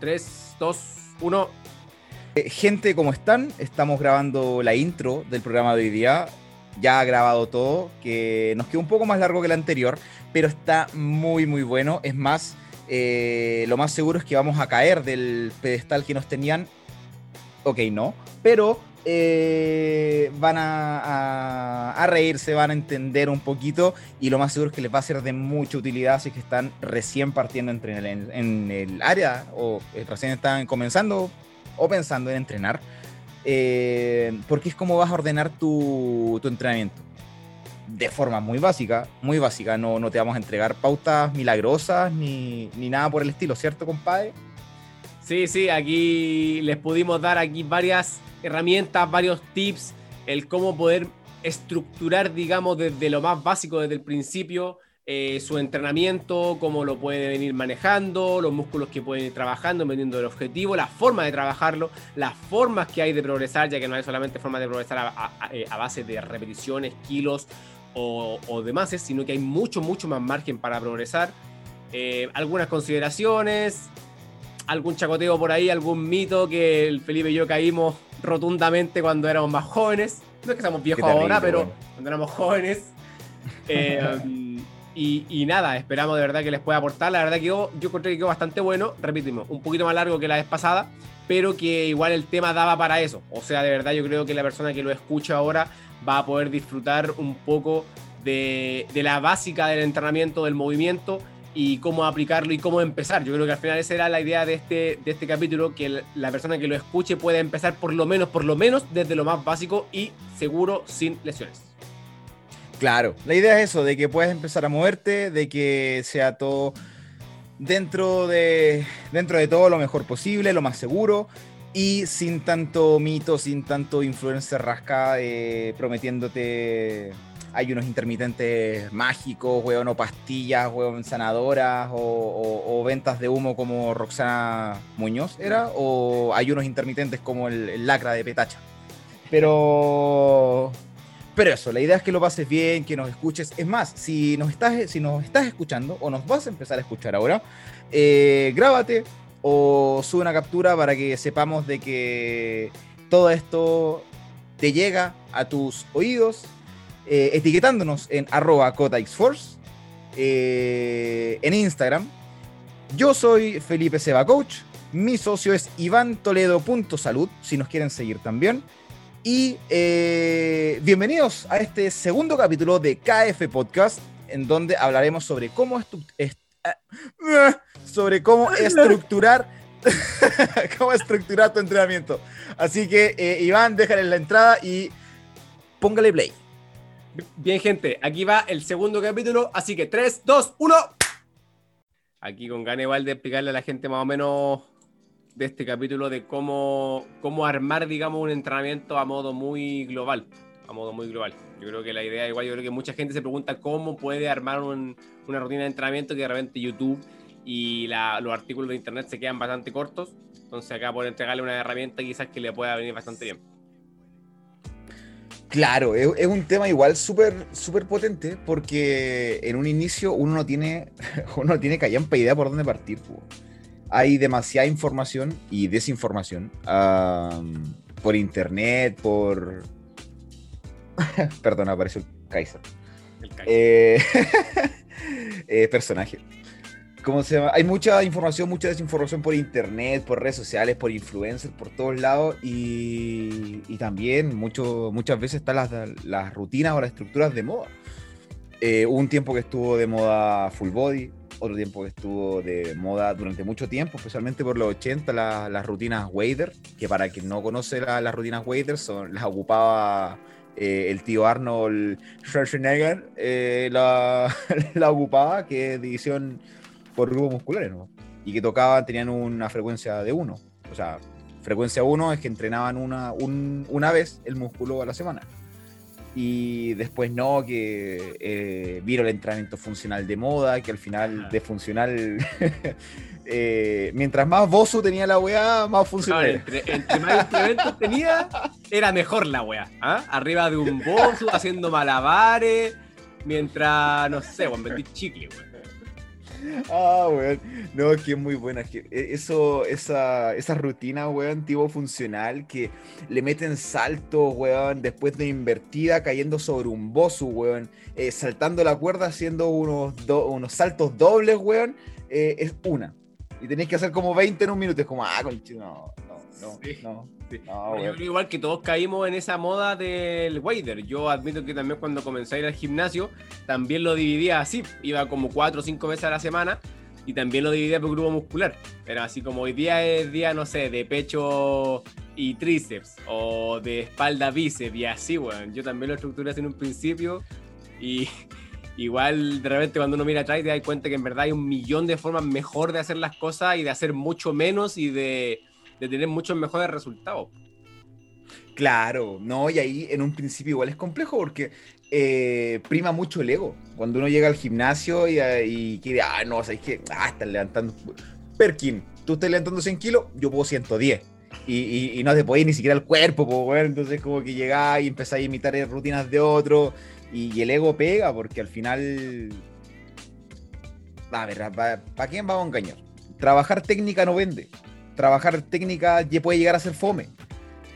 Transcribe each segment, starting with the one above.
3, 2, 1. Gente, ¿cómo están? Estamos grabando la intro del programa de hoy día. Ya ha grabado todo, que nos quedó un poco más largo que el anterior, pero está muy, muy bueno. Es más, eh, lo más seguro es que vamos a caer del pedestal que nos tenían. Ok, no. Pero eh, van a, reírse, van a entender un poquito y lo más seguro es que les va a ser de mucha utilidad si es que están recién partiendo entre en, el área o eh, recién están comenzando o pensando en entrenar. Eh, porque es como vas a ordenar tu, entrenamiento. De forma muy básica, muy básica. No, no te vamos a entregar pautas milagrosas ni, ni nada por el estilo, ¿cierto, compadre? Sí, sí, aquí les pudimos dar aquí varias herramientas, varios tips, el cómo poder estructurar, digamos, desde lo más básico, desde el principio, eh, su entrenamiento, cómo lo puede venir manejando, los músculos que pueden ir trabajando, dependiendo del objetivo, la forma de trabajarlo, las formas que hay de progresar, ya que no hay solamente formas de progresar a, eh, base de repeticiones, kilos o, demás, sino que hay mucho, mucho más margen para progresar. Eh, algunas consideraciones, algún chacoteo por ahí, algún mito que el Felipe y yo caímos rotundamente cuando éramos más jóvenes. No es que seamos viejos ahora, pero cuando éramos jóvenes. Eh, y, nada, esperamos de verdad que les pueda aportar. La verdad que yo, yo encontré que quedó bastante bueno. Repetimos, un poquito más largo que la vez pasada, pero que igual el tema daba para eso. O sea, de verdad yo creo que la persona que lo escucha ahora va a poder disfrutar un poco de, de la básica del entrenamiento, del movimiento y cómo aplicarlo y cómo empezar. Yo creo que al final esa era la idea de este, de este capítulo, que la persona que lo escuche pueda empezar por lo menos, por lo menos desde lo más básico y seguro sin lesiones. Claro, la idea es eso, de que puedas empezar a moverte, de que sea todo dentro de, dentro de todo lo mejor posible, lo más seguro y sin tanto mito, sin tanto influencer rasca eh, prometiéndote hay unos intermitentes mágicos, weón, o pastillas, weón, sanadoras, o, ventas de humo como Roxana Muñoz era, o hay unos intermitentes como el, lacra de Petacha. Pero, pero eso, la idea es que lo pases bien, que nos escuches. Es más, si nos estás, si nos estás escuchando o nos vas a empezar a escuchar ahora, eh, grábate o sube una captura para que sepamos de que todo esto te llega a tus oídos eh, etiquetándonos en arroba cotaxforce eh, en Instagram. Yo soy Felipe Seba Coach. Mi socio es Iván Toledo.salud, si nos quieren seguir también. Y eh, bienvenidos a este segundo capítulo de KF Podcast, en donde hablaremos sobre cómo, sobre cómo estructurar cómo estructurar tu entrenamiento. Así que, Iván, déjale la entrada y póngale play. Bien, gente, aquí va el segundo capítulo, así que 3, 2, 1. Aquí con ganas igual de explicarle a la gente más o menos de este capítulo de cómo, cómo armar, digamos, un entrenamiento a modo muy global. A modo muy global. Yo creo que la idea, igual, yo creo que mucha gente se pregunta cómo puede armar una rutina de entrenamiento que de repente YouTube y los artículos de internet se quedan bastante cortos. Entonces acá por entregarle una herramienta quizás que le pueda venir bastante bien. Claro, es, un tema igual súper súper potente porque en un inicio uno no tiene, uno no tiene callampa idea por dónde partir. Hay demasiada información y desinformación por internet, por... Perdón, apareció el Kaiser. El Kaiser. Eh, eh, personaje. Hay mucha información, mucha desinformación por internet, por redes sociales, por influencers, por todos lados. Y, también muchas veces están las, rutinas o las estructuras de moda. Eh, un tiempo que estuvo de moda full body, otro tiempo que estuvo de moda durante mucho tiempo, especialmente por los 80, las rutinas Wader, que para quien no conoce las rutinas Wader, las ocupaba eh, el tío Arnold Schwarzenegger, eh, la, la ocupaba, que es división por grupos musculares, ¿no? Y que tocaban, tenían una frecuencia de uno. O sea, frecuencia uno es que entrenaban una, una vez el músculo a la semana. Y después no, que eh, vieron el entrenamiento funcional de moda, que al final de funcional, eh, mientras más bozo tenía la weá, más funcional. entre, más implementos tenía, era mejor la weá. ¿ah? Arriba de un bozo, haciendo malabares, mientras, no sé, vendí chicle, weá. Ah, weón. No, que es muy buena. Que e, eso, esa, esa rutina, weón, tipo funcional, que le meten saltos, weón, después de invertida, cayendo sobre un bosu, weón, eh, saltando la cuerda, haciendo unos, unos saltos dobles, weón, eh, es una. Y tenéis que hacer como 20 en un minuto. Es como, ah, no, no, no, no. igual que todos caímos en esa moda del wader. Yo admito que también cuando comencé a ir al gimnasio, también lo dividía así. Iba como cuatro o cinco veces a la semana y también lo dividía por grupo muscular. Era así como hoy día es día, no sé, de pecho y tríceps o de espalda bíceps y así, weón. Yo también lo estructuré así en un principio y igual de repente cuando uno mira atrás te das cuenta que en verdad hay un millón de formas mejor de hacer las cosas y de hacer mucho menos y de de tener muchos mejores resultados. Claro, no, y ahí en un principio igual es complejo porque eh, prima mucho el ego. Cuando uno llega al gimnasio y, y quiere, ah, no, sabes que, ah, estás levantando. Perkin, tú estás levantando 100 kilos, yo puedo 110. Y, y, no te podéis ni siquiera el cuerpo, pues, entonces como que llegáis y empezáis a imitar rutinas de otro y, el ego pega porque al final... A ver, ¿para quién vamos a engañar? Trabajar técnica no vende trabajar técnica ya puede llegar a ser fome.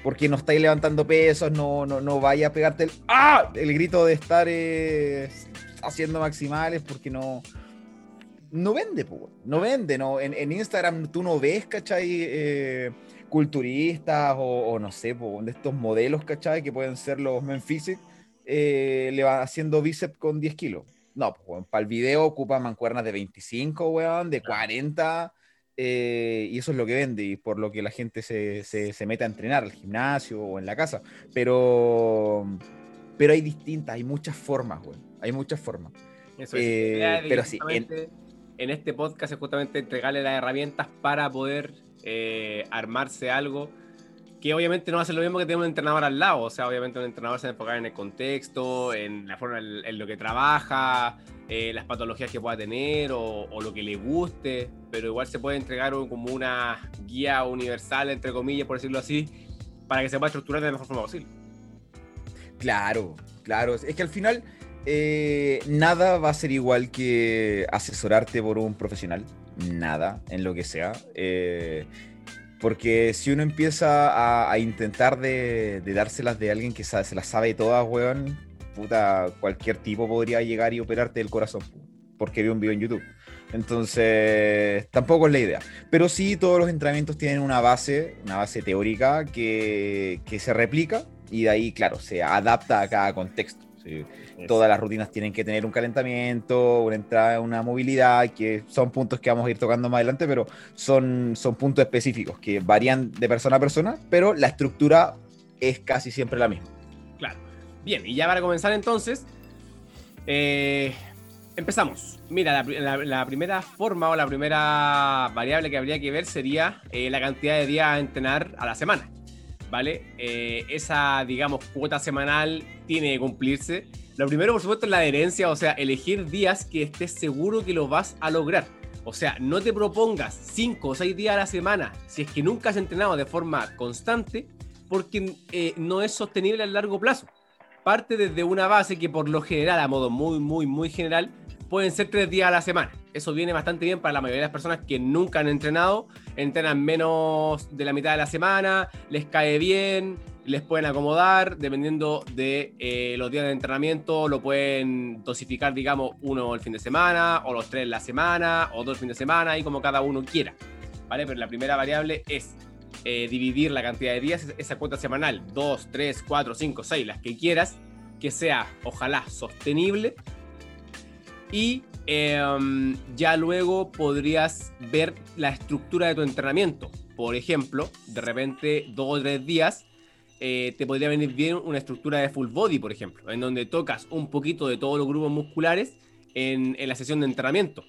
Porque no estáis levantando pesos, no, no, no vaya a pegarte el, ¡ah! el grito de estar eh, haciendo maximales porque no, no vende, no vende. No. En, Instagram tú no ves, ¿cachai? Eh, culturistas o, no sé, de estos modelos, ¿cachai? Que pueden ser los men eh, le van haciendo bíceps con 10 kilos. No, para el video ocupa mancuernas de 25, weón, de 40. Eh, y eso es lo que vende y por lo que la gente se, se, mete a entrenar al gimnasio o en la casa. Pero, pero hay distintas, hay muchas formas, güey. Hay muchas formas. Eh, pero sí. En, este podcast es justamente entregarle las herramientas para poder eh, armarse algo que obviamente no va a ser lo mismo que tener un entrenador al lado. O sea, obviamente un entrenador se va a enfocar en el contexto, en la forma en, lo que trabaja, eh, las patologías que pueda tener o, lo que le guste, pero igual se puede entregar como una guía universal, entre comillas, por decirlo así, para que se pueda estructurar de la mejor forma posible. Claro, claro. Es que al final eh, nada va a ser igual que asesorarte por un profesional. Nada, en lo que sea. Eh, porque si uno empieza a, intentar de, dárselas de alguien que se las sabe todas, weón, puta, cualquier tipo podría llegar y operarte el corazón, porque vio un video en YouTube. Entonces, tampoco es la idea. Pero sí, todos los entrenamientos tienen una base, una base teórica que, que se replica y de ahí, claro, se adapta a cada contexto. Todas las rutinas tienen que tener un calentamiento, una entrada, una movilidad, que son puntos que vamos a ir tocando más adelante, pero son, son puntos específicos que varían de persona a persona, pero la estructura es casi siempre la misma. Claro. Bien, y ya para comenzar entonces, eh, empezamos. Mira, la, primera forma o la primera variable que habría que ver sería eh, la cantidad de días a entrenar a la semana. ¿Vale? Eh, esa, digamos, cuota semanal tiene que cumplirse. Lo primero, por supuesto, es la adherencia, o sea, elegir días que estés seguro que lo vas a lograr. O sea, no te propongas 5 o 6 días a la semana si es que nunca has entrenado de forma constante, porque eh, no es sostenible a largo plazo. Parte desde una base que por lo general, a modo muy, muy, muy general, pueden ser 3 días a la semana. Eso viene bastante bien para la mayoría de las personas que nunca han entrenado, entrenan menos de la mitad de la semana, les cae bien, les pueden acomodar, dependiendo de eh, los días de entrenamiento, lo pueden dosificar, digamos, uno el fin de semana, o los tres la semana, o dos el fin de semana, y como cada uno quiera. ¿Vale? Pero la primera variable es eh, dividir la cantidad de días, esa cuota semanal, 2, 3, 4, 5, 6, las que quieras, que sea, ojalá, sostenible. Y Em, ya luego podrías ver la estructura de tu entrenamiento. Por ejemplo, de repente, dos o tres días, eh, te podría venir bien una estructura de full body, por ejemplo, en donde tocas un poquito de todos los grupos musculares en, la sesión de entrenamiento.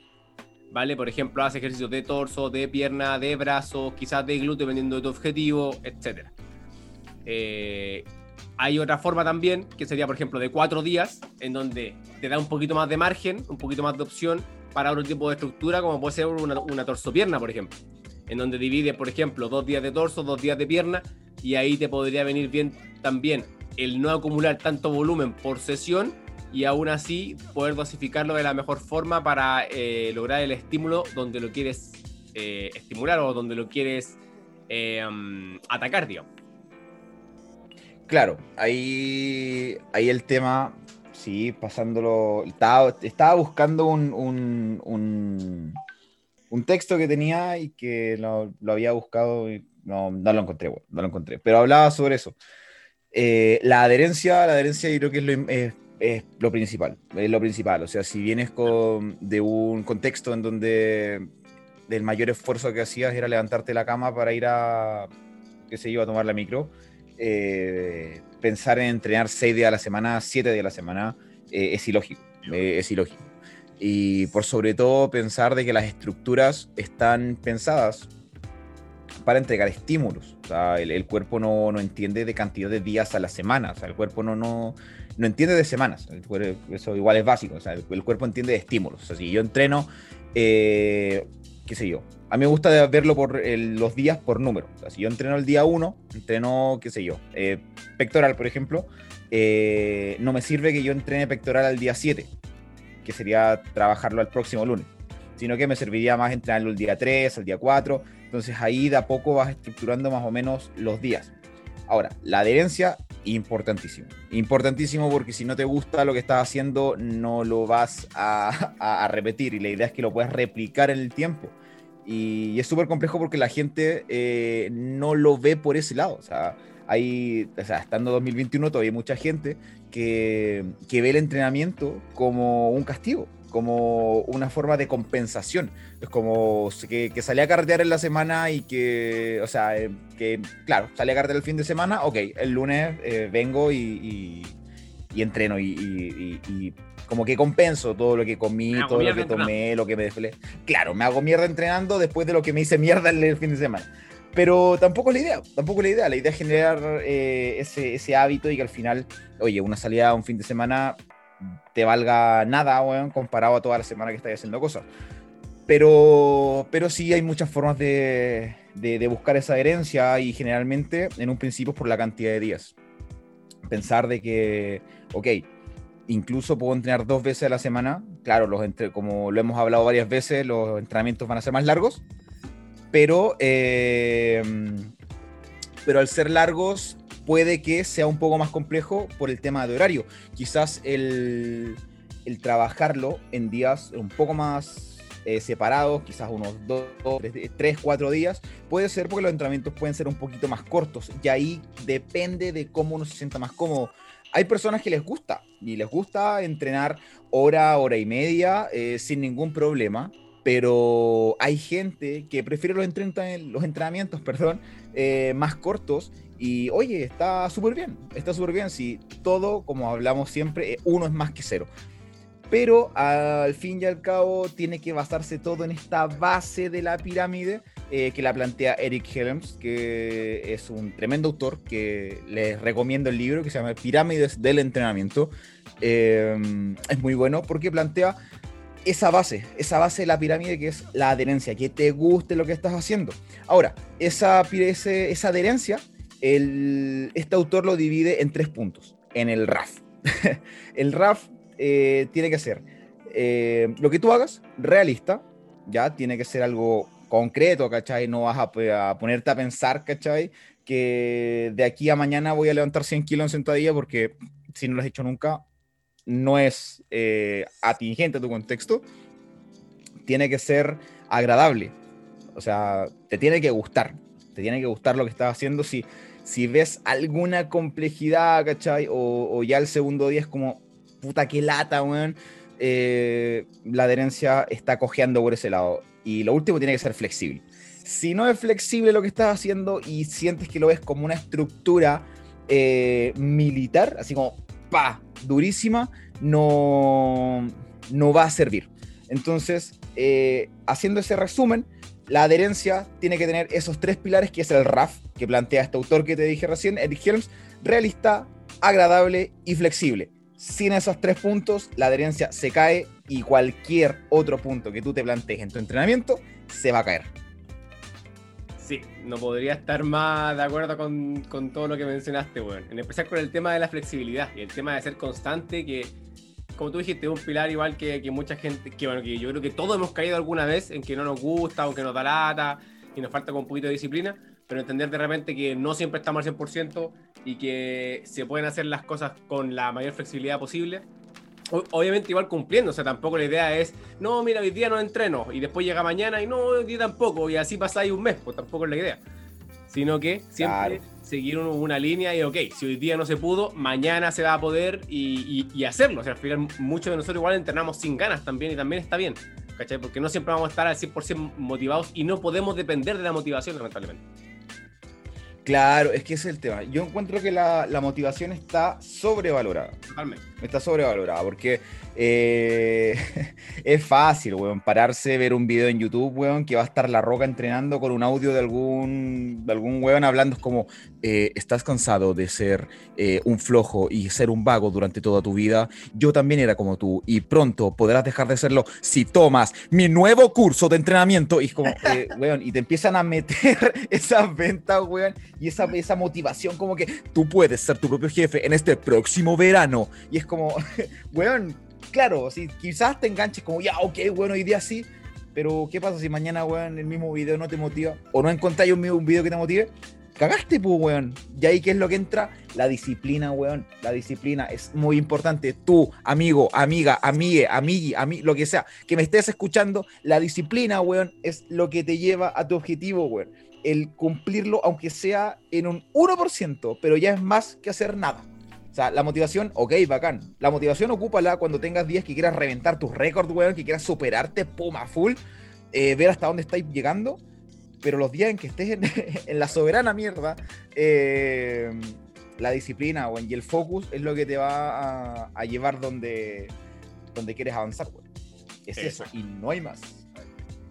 ¿Vale? Por ejemplo, haces ejercicios de torso, de pierna, de brazos, quizás de glúteo, dependiendo de tu objetivo, etc. hay otra forma también, que sería, por ejemplo, de cuatro días, en donde te da un poquito más de margen, un poquito más de opción para otro tipo de estructura, como puede ser una, una torso-pierna, por ejemplo. En donde divide, por ejemplo, dos días de torso, dos días de pierna, y ahí te podría venir bien también el no acumular tanto volumen por sesión y aún así poder dosificarlo de la mejor forma para eh, lograr el estímulo donde lo quieres eh, estimular o donde lo quieres eh, um, atacar, digamos. Claro, ahí, ahí el tema, sí, pasándolo, estaba, buscando un, un, un, texto que tenía y que lo, había buscado y no, no lo encontré, no lo encontré, pero hablaba sobre eso. la adherencia, la adherencia yo creo que es lo, es lo principal, es lo principal. O sea, si vienes con, de un contexto en donde el mayor esfuerzo que hacías era levantarte la cama para ir a, qué sé yo, a tomar la micro, eh, pensar en entrenar seis días a la semana, siete días a la semana, eh, es ilógico, eh, es ilógico. Y por sobre todo pensar de que las estructuras están pensadas para entregar estímulos. O sea, el, el cuerpo no, no, entiende de cantidad de días a la semana. O sea, el cuerpo no, no, no entiende de semanas. Eso igual es básico. O sea, el, cuerpo entiende de estímulos. O sea, si yo entreno, eh, qué sé yo. A mí me gusta verlo por los días por número. O si yo entreno el día 1, entreno, qué sé yo, eh, pectoral, por ejemplo, eh, no me sirve que yo entrene pectoral al día 7, que sería trabajarlo al próximo lunes, sino que me serviría más entrenarlo el día 3, el día 4. Entonces ahí de a poco vas estructurando más o menos los días. Ahora, la adherencia importantísimo. Importantísimo porque si no te gusta lo que estás haciendo, no lo vas a, repetir y la idea es que lo puedas replicar en el tiempo. Y, es súper complejo porque la gente eh, no lo ve por ese lado. O sea, hay, estando 2021 todavía hay mucha gente que, que ve el entrenamiento como un castigo como una forma de compensación. Es como que, que salí a carretear en la semana y que, o sea, eh, que, claro, salí a carretear el fin de semana, ok, el lunes eh, vengo y, y, entreno y, como que compenso todo lo que comí, todo lo que tomé, lo que me desfilé. Claro, me hago mierda entrenando después de lo que me hice mierda el, fin de semana. Pero tampoco es la idea, tampoco es la idea. La idea es generar eh, ese, ese hábito y que al final, oye, una salida un fin de semana te valga nada, weón, comparado a toda la semana que estás haciendo cosas. Pero, pero sí hay muchas formas de, de, buscar esa herencia y generalmente en un principio es por la cantidad de días. Pensar de que, ok, incluso puedo entrenar dos veces a la semana. Claro, los entre, como lo hemos hablado varias veces, los entrenamientos van a ser más largos, pero, eh, pero al ser largos puede que sea un poco más complejo por el tema de horario. Quizás el, trabajarlo en días un poco más eh, separados, quizás unos 2, 3, 4 días, puede ser porque los entrenamientos pueden ser un poquito más cortos y ahí depende de cómo uno se sienta más cómodo. Hay personas que les gusta y les gusta entrenar hora, hora y media eh, sin ningún problema, pero hay gente que prefiere los, entrenamientos perdón, eh, más cortos y oye, está súper bien, está súper bien si todo, como hablamos siempre, eh, uno es más que cero. Pero al fin y al cabo tiene que basarse todo en esta base de la pirámide eh, que la plantea Eric Helms, que es un tremendo autor que les recomiendo el libro que se llama Pirámides del Entrenamiento. Em, es muy bueno porque plantea esa base, esa base de la pirámide que es la adherencia, que te guste lo que estás haciendo. Ahora, esa, esa adherencia este autor lo divide en tres puntos, en el RAF. el RAF eh, tiene que ser eh, lo que tú hagas, realista, ya tiene que ser algo concreto, ¿cachai? No vas a, ponerte a pensar, ¿cachai? Que de aquí a mañana voy a levantar 100 kilos en sentadilla porque si no lo has hecho nunca, no es eh, atingente a tu contexto. Tiene que ser agradable. O sea, te tiene que gustar. Te tiene que gustar lo que estás haciendo. Si, si ves alguna complejidad, ¿cachai? O, ya el segundo día es como, puta, qué lata, weón. Eh, la adherencia está cojeando por ese lado. Y lo último tiene que ser flexible. Si no es flexible lo que estás haciendo y sientes que lo ves como una estructura eh, militar, así como, pa, durísima, no, no va a servir. Entonces, eh, haciendo ese resumen, la adherencia tiene que tener esos tres pilares, que es el RAF, que plantea este autor que te dije recién, Eric Helms, realista, agradable y flexible. Sin esos tres puntos, la adherencia se cae y cualquier otro punto que tú te plantees en tu entrenamiento se va a caer. Sí, no podría estar más de acuerdo con, con todo lo que mencionaste, weón. En empezar con el tema de la flexibilidad y el tema de ser constante, que como tú dijiste, es un pilar igual que, que, mucha gente, que bueno, que yo creo que todos hemos caído alguna vez en que no nos gusta o que nos da lata y nos falta un poquito de disciplina, pero entender de repente que no siempre estamos al 100% y que se pueden hacer las cosas con la mayor flexibilidad posible. obviamente igual cumpliendo, o sea, tampoco la idea es, no, mira, hoy día no entreno y después llega mañana y no, hoy día tampoco y así pasáis un mes, pues tampoco es la idea. Sino que siempre seguir una línea y, ok, si hoy día no se pudo, mañana se va a poder y, y hacerlo. O sea, al final muchos de nosotros igual entrenamos sin ganas también y también está bien. ¿cachai? Porque no siempre vamos a estar al 100% motivados y no podemos depender de la motivación, lamentablemente. Claro, es que ese es el tema. Yo encuentro que la, la motivación está sobrevalorada. Totalmente. Está sobrevalorada porque eh, es fácil, weón, pararse, ver un video en YouTube, weón, que va a estar La Roca entrenando con un audio de algún, de algún weón hablando como, eh, estás cansado de ser eh, un flojo y ser un vago durante toda tu vida. Yo también era como tú y pronto podrás dejar de serlo si tomas mi nuevo curso de entrenamiento. Y como, weón, y te empiezan a meter esas ventas, weón, y esa, esa motivación como que tú puedes ser tu propio jefe en este próximo verano. Y es como, weón, claro, si quizás te enganches como, ya, ok, bueno, hoy día sí, pero ¿qué pasa si mañana, weón, el mismo video no te motiva? O no encontráis un, un video que te motive. Cagaste, pues, weón. Y ahí, ¿qué es lo que entra? La disciplina, weón. La disciplina es muy importante. Tú, amigo, amiga, amigue, amigui, ami, lo que sea, que me estés escuchando, la disciplina, weón, es lo que te lleva a tu objetivo, weón. El cumplirlo, aunque sea en un 1%, pero ya es más que hacer nada. O sea, la motivación, ok, bacán. La motivación ocúpala cuando tengas días que quieras reventar tus récords, weón, que quieras superarte, puma, full, eh, ver hasta dónde estáis llegando. Pero los días en que estés en, la soberana mierda, eh, la disciplina, weón, y el focus es lo que te va a, llevar donde, donde quieres avanzar, weón. Es eso, y no hay más.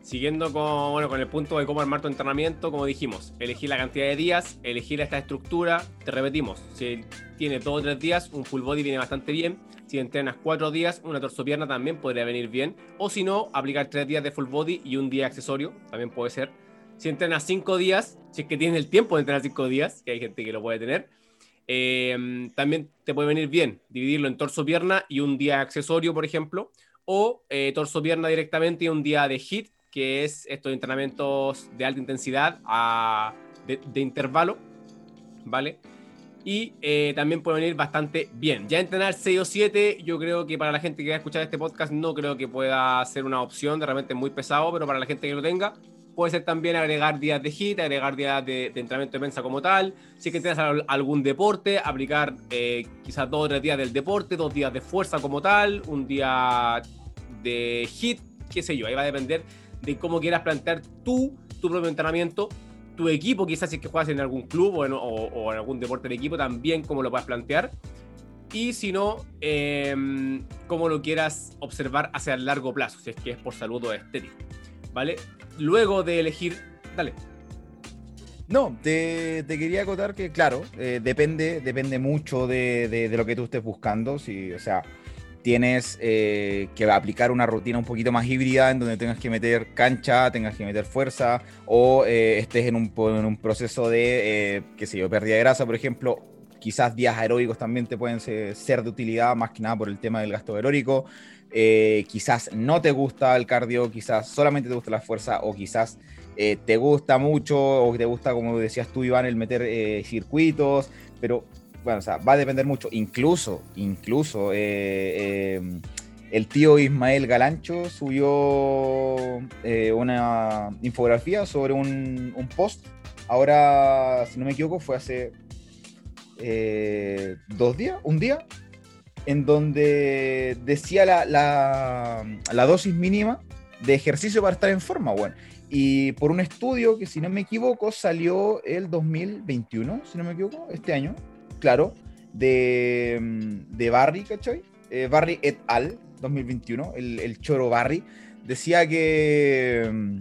Siguiendo con, bueno, con el punto de cómo armar tu entrenamiento, como dijimos, elegir la cantidad de días, elegir esta estructura, te repetimos, si tienes dos o tres días, un full body viene bastante bien, si entrenas cuatro días, una torso-pierna también podría venir bien, o si no, aplicar tres días de full body y un día accesorio, también puede ser. Si entrenas cinco días, si es que tienes el tiempo de entrenar cinco días, que hay gente que lo puede tener, eh, también te puede venir bien dividirlo en torso-pierna y un día accesorio, por ejemplo, o eh, torso-pierna directamente y un día de hit que es estos entrenamientos de alta intensidad a, de, intervalo, ¿vale? Y eh, también puede venir bastante bien. Ya entrenar 6 o 7, yo creo que para la gente que va a escuchar este podcast no creo que pueda ser una opción, de repente muy pesado, pero para la gente que lo tenga, puede ser también agregar días de hit, agregar días de, entrenamiento de mensa como tal. Si es que tienes algún deporte, aplicar eh, quizás dos o tres días del deporte, dos días de fuerza como tal, un día de hit, qué sé yo, ahí va a depender de cómo quieras plantear tú tu propio entrenamiento, tu equipo, quizás si es que juegas en algún club o en, algún deporte de equipo, también cómo lo puedas plantear. Y si no, eh, cómo lo quieras observar hacia el largo plazo, si es que es por salud o estético. ¿Vale? Luego de elegir. Dale. No, te, quería acotar que, claro, eh, depende, depende mucho de, de, lo que tú estés buscando. Si, o sea, tienes eh, que aplicar una rutina un poquito más híbrida en donde tengas que meter cancha, tengas que meter fuerza o eh, estés en un, proceso de, eh, qué sé yo, pérdida de grasa, por ejemplo, quizás días aeróbicos también te pueden ser, de utilidad más que nada por el tema del gasto aeróbico. quizás no te gusta el cardio, quizás solamente te gusta la fuerza o quizás te gusta mucho o te gusta, como decías tú, Iván, el meter circuitos, pero bueno, o sea, va a depender mucho. Incluso, incluso, eh, eh, el tío Ismael Galancho subió eh, una infografía sobre un, post. Ahora, si no me equivoco, fue hace dos días, un día, en donde decía la, la, dosis mínima de ejercicio para estar en forma, bueno. Y por un estudio que, si no me equivoco, salió el 2021, si no me equivoco, este año, claro, de, de Barry, ¿cachai? Eh, Barry et al. 2021, el, choro Barry, decía que mm,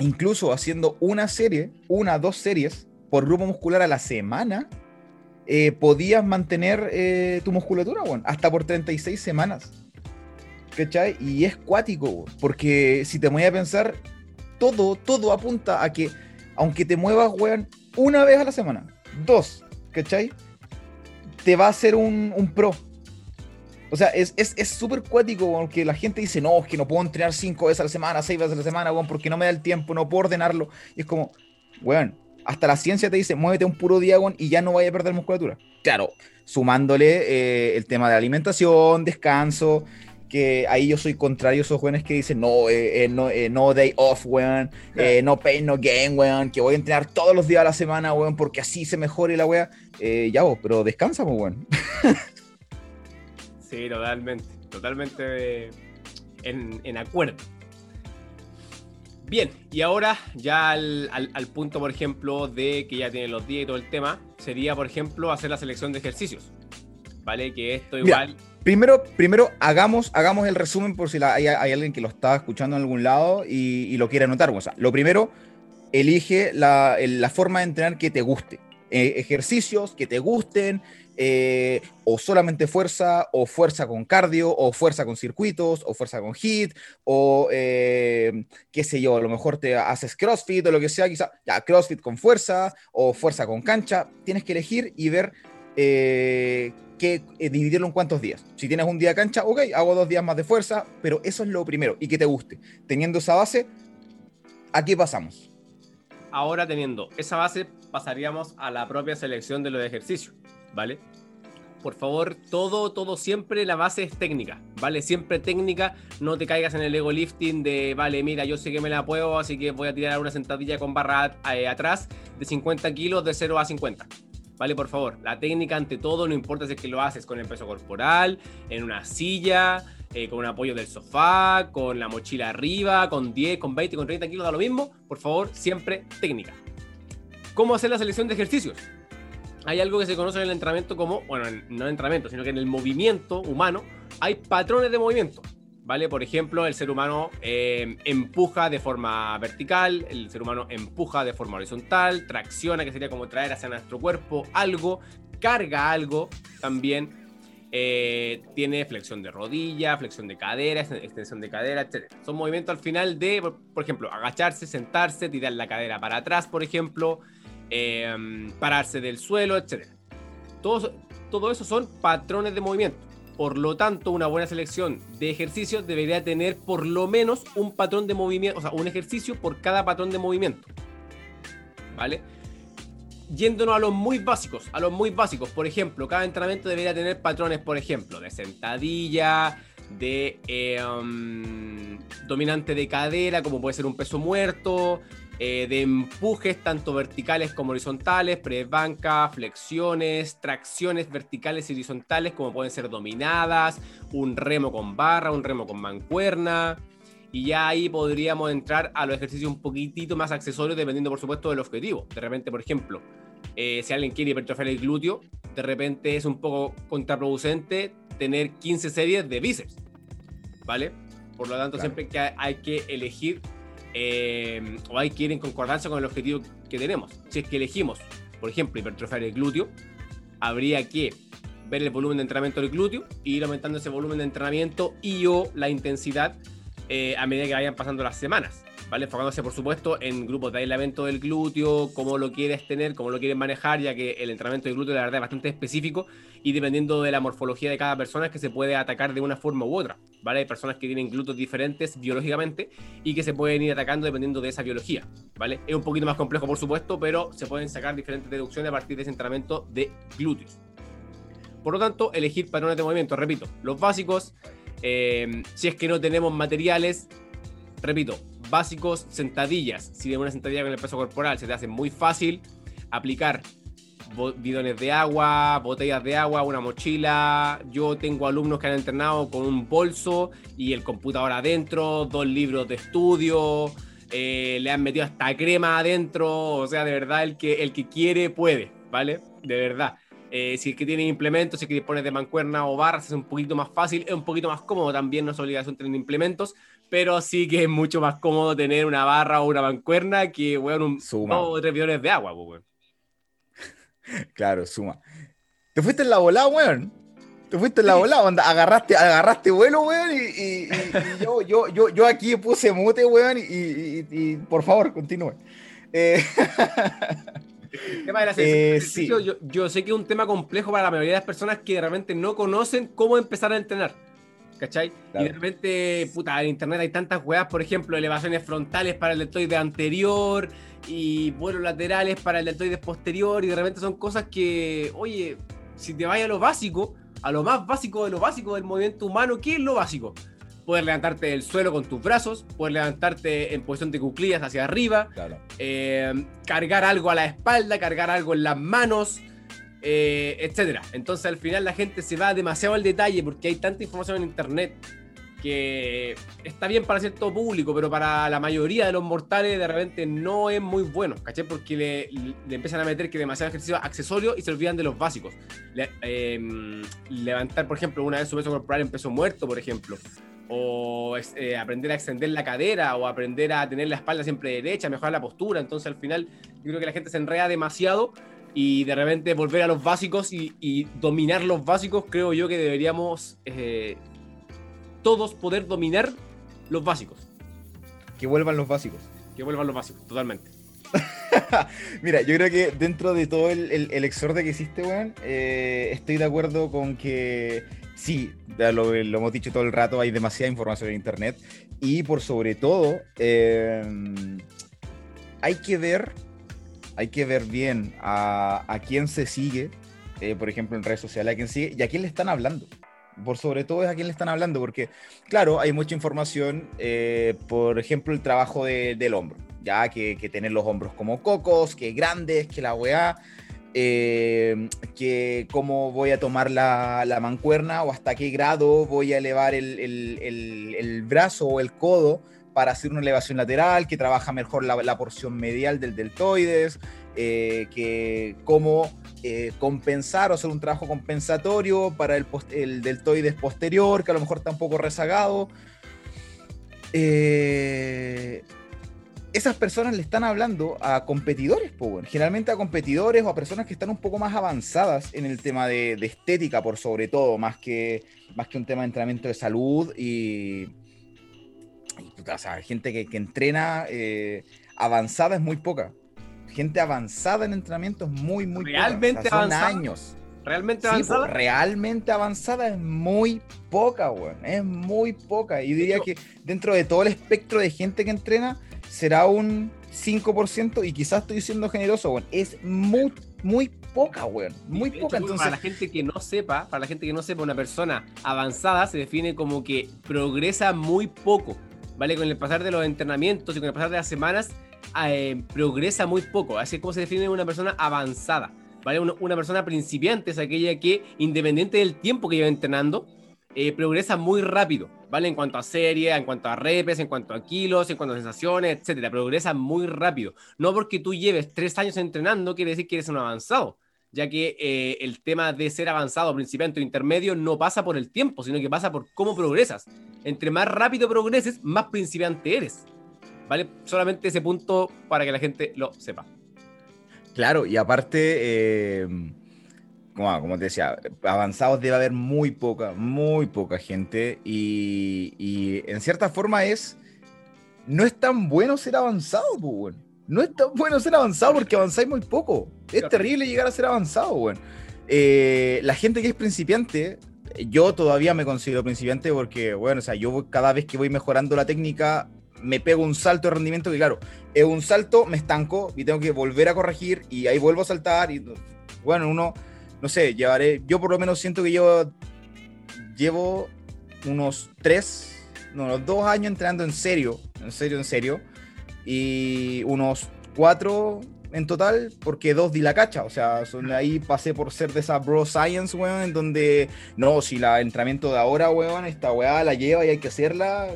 incluso haciendo una serie, una, dos series por grupo muscular a la semana, eh, podías mantener eh, tu musculatura, bueno, hasta por 36 semanas. ¿Cachai? Y es cuático, porque si te voy a pensar, todo, todo apunta a que, aunque te muevas, weón, una vez a la semana, dos, ¿cachai? Te va a ser un, pro. O sea, es súper es, cuático porque la gente dice, no, es que no puedo entrenar cinco veces a la semana, seis veces a la semana, weón, porque no me da el tiempo, no puedo ordenarlo. Y es como, weón, hasta la ciencia te dice, muévete un puro día, y ya no vaya a perder musculatura. Claro, sumándole eh, el tema de alimentación, descanso, que ahí yo soy contrario a esos weones que dicen, no, eh, eh, no, no day off, weón, no pain, no gain, weón, que voy a entrenar todos los días a la semana, weón, porque así se mejore la weá. ya vos, pero descansa, weón. Sí, totalmente, totalmente en, acuerdo. Bien, y ahora ya al, punto, por ejemplo, de que ya tienen los días y todo el tema, sería, por ejemplo, hacer la selección de ejercicios. ¿Vale? Que esto igual... primero, primero hagamos, hagamos el resumen por si hay, alguien que lo está escuchando en algún lado y, lo quiere anotar. O sea, lo primero, elige la, forma de entrenar que te guste. Eh, ejercicios que te gusten, eh, o solamente fuerza, o fuerza con cardio, o fuerza con circuitos, o fuerza con hit, o eh, qué sé yo, a lo mejor te haces CrossFit o lo que sea, quizá, ya, CrossFit con fuerza, o fuerza con cancha, tienes que elegir y ver eh, que dividirlo en cuántos días. Si tienes un día de cancha, ok, hago dos días más de fuerza, pero eso es lo primero y que te guste. Teniendo esa base, ¿a qué pasamos? Ahora teniendo esa base, pasaríamos a la propia selección de los ejercicios. ¿vale? Por favor, todo, todo siempre la base es técnica, ¿vale? Siempre técnica, no te caigas en el ego lifting de, vale, mira, yo sé que me la puedo, así que voy a tirar una sentadilla con barra eh, atrás de 50 kilos de 0 a 50. ¿Vale? Por favor, la técnica ante todo, no importa si es que lo haces con el peso corporal, en una silla, eh, con un apoyo del sofá, con la mochila arriba, con 10, con 20, con 30 kilos, da lo mismo. Por favor, siempre técnica. ¿Cómo hacer la selección de ejercicios? hay algo que se conoce en el entrenamiento como, bueno, no en entrenamiento, sino que en el movimiento humano hay patrones de movimiento. ¿Vale? Por ejemplo, el ser humano eh, empuja de forma vertical, el ser humano empuja de forma horizontal, tracciona, que sería como traer hacia nuestro cuerpo algo, carga algo también. Eh, tiene flexión de rodilla, flexión de cadera, extensión de cadera, etc. Son movimientos al final de, por ejemplo, agacharse, sentarse, tirar la cadera para atrás, por ejemplo, Em, pararse del suelo, etc. Todo, todo eso son patrones de movimiento. Por lo tanto, una buena selección de ejercicios debería tener por lo menos un patrón de movimiento, o sea, un ejercicio por cada patrón de movimiento. ¿Vale? Yéndonos a los muy básicos, a los muy básicos, por ejemplo, cada entrenamiento debería tener patrones, por ejemplo, de sentadilla, de em, dominante de cadera, como puede ser un peso muerto, eh, de empujes tanto verticales como horizontales, banca, flexiones, tracciones verticales y horizontales como pueden ser dominadas, un remo con barra, un remo con mancuerna. Y ya ahí podríamos entrar a los ejercicios un poquitito más accesorios dependiendo por supuesto del objetivo. De repente, por ejemplo, eh, si alguien quiere hipertrofiar el glúteo, de repente es un poco contraproducente tener 15 series de bíceps. ¿Vale? Por lo tanto, siempre que hay que elegir eh, o hay que ir en concordancia con el objetivo que tenemos. Si es que elegimos, por ejemplo, hipertrofiar el glúteo, habría que ver el volumen de entrenamiento del glúteo e ir aumentando ese volumen de entrenamiento y o la intensidad eh, a medida que vayan pasando las semanas. ¿Vale? Enfocándose, por supuesto, en grupos de aislamiento del glúteo, cómo lo quieres tener, cómo lo quieres manejar, ya que el entrenamiento del glúteo, la verdad, es bastante específico y dependiendo de la morfología de cada persona, es que se puede atacar de una forma u otra, ¿vale? Hay personas que tienen glúteos diferentes biológicamente y que se pueden ir atacando dependiendo de esa biología, ¿vale? Es un poquito más complejo, por supuesto, pero se pueden sacar diferentes deducciones a partir de ese entrenamiento de glúteos. Por lo tanto, elegir patrones de movimiento, repito, los básicos, eh, si es que no tenemos materiales, repito, básicos, sentadillas. Si de una sentadilla con el peso corporal se te hace muy fácil aplicar bidones de agua, botellas de agua, una mochila. Yo tengo alumnos que han entrenado con un bolso y el computador adentro, dos libros de estudio, eh, le han metido hasta crema adentro. O sea, de verdad, el que, el que quiere puede, ¿vale? De verdad. Eh, si es que tiene implementos, si es que dispones de mancuerna o barras, es un poquito más fácil, es un poquito más cómodo. También no es obligación tener implementos, pero sí que es mucho más cómodo tener una barra o una mancuerna que, weón, un, suma. o tres bidones de agua, weón. Claro, suma. Te fuiste en la volada, weón. Te fuiste en la volada, agarraste, agarraste vuelo, weón, y, yo, yo, yo, yo, aquí puse mute, weón, y, por favor, continúe. Eh, El tema de eh, yo, sé que es un tema complejo para la mayoría de las personas que realmente no conocen cómo empezar a entrenar. ¿Cachai? Y de repente, puta, en internet hay tantas weas, por ejemplo, elevaciones frontales para el deltoide anterior y vuelos laterales para el deltoide posterior, y de repente son cosas que, oye, si te vayas a lo básico, a lo más básico de lo básico del movimiento humano, ¿qué es lo básico? Poder levantarte del suelo con tus brazos, poder levantarte en posición de cuclillas hacia arriba, eh, cargar algo a la espalda, cargar algo en las manos, eh, etcétera. Entonces al final la gente se va demasiado al detalle porque hay tanta información en internet que está bien para cierto público, pero para la mayoría de los mortales de repente no es muy bueno, ¿caché? Porque le, empiezan a meter que demasiado ejercicio accesorio y se olvidan de los básicos. Em, levantar, por ejemplo, una vez su peso corporal en peso muerto, por ejemplo. O eh, aprender a extender la cadera, o aprender a tener la espalda siempre derecha, mejorar la postura. Entonces al final yo creo que la gente se enreda demasiado y de repente volver a los básicos y, dominar los básicos, creo yo que deberíamos eh, todos poder dominar los básicos. Que vuelvan los básicos. Que vuelvan los básicos, totalmente. Mira, yo creo que dentro de todo el, el, exhorte que hiciste, weón, eh, estoy de acuerdo con que sí, lo, lo, hemos dicho todo el rato, hay demasiada información en Internet y por sobre todo eh, hay que ver, hay que ver bien a, quién se sigue, eh, por ejemplo en redes sociales, a quién sigue y a quién le están hablando. Por sobre todo es a quién le están hablando, porque claro, hay mucha información, eh, por ejemplo, el trabajo del hombro, ya que, que, tener los hombros como cocos, que grandes, que la weá, eh, que cómo voy a tomar la, la, mancuerna o hasta qué grado voy a elevar el, el, el, brazo o el codo para hacer una elevación lateral, que trabaja mejor la, porción medial del deltoides, eh, que cómo eh, compensar o hacer un trabajo compensatorio para el, el, deltoides posterior, que a lo mejor está un poco rezagado. Eh, esas personas le están hablando a competidores, generalmente a competidores o a personas que están un poco más avanzadas en el tema de, estética, por sobre todo, más que, más que un tema de entrenamiento de salud y, gente que, entrena avanzada es muy poca gente avanzada en entrenamiento es muy, muy Realmente poca. son años. ¿Realmente avanzada? realmente avanzada es muy poca, weón. Es muy poca. Y diría que dentro de todo el espectro de gente que entrena, será un 5% y quizás estoy siendo generoso, weón. Es muy, muy poca, weón. Muy poca. Entonces... Para la gente que no sepa, para la gente que no sepa, una persona avanzada se define como que progresa muy poco. ¿Vale? Con el pasar de los entrenamientos y con el pasar de las semanas, eh, progresa muy poco. Así es como se define una persona avanzada. ¿vale? Una, persona principiante es aquella que, independiente del tiempo que lleva entrenando, eh, progresa muy rápido, ¿vale? En cuanto a serie, en cuanto a repes, en cuanto a kilos, en cuanto a sensaciones, etcétera. Progresa muy rápido. No porque tú lleves tres años entrenando quiere decir que eres un avanzado, ya que eh, el tema de ser avanzado, principiante o intermedio no pasa por el tiempo, sino que pasa por cómo progresas. Entre más rápido progreses, más principiante eres. ¿vale? Solamente ese punto para que la gente lo sepa. Claro, y aparte, eh, como, te decía, avanzados debe haber muy poca, muy poca gente y, en cierta forma es, no es tan bueno ser avanzado, pues, No es tan bueno ser avanzado porque avanzáis muy poco. Es terrible llegar a ser avanzado, bueno. Eh, la gente que es principiante, yo todavía me considero principiante porque, bueno, o sea, yo cada vez que voy mejorando la técnica, me pego un salto de rendimiento que, claro, es un salto, me estanco y tengo que volver a corregir y ahí vuelvo a saltar. Y bueno, uno, no sé, llevaré, yo por lo menos siento que yo llevo unos tres, no, unos dos años entrenando en serio, en serio, en serio, y unos cuatro en total, porque dos di la cacha. O sea, son, ahí pasé por ser de esa bro science, weón, en donde, no, si la entrenamiento de ahora, weón, esta weá la lleva y hay que hacerla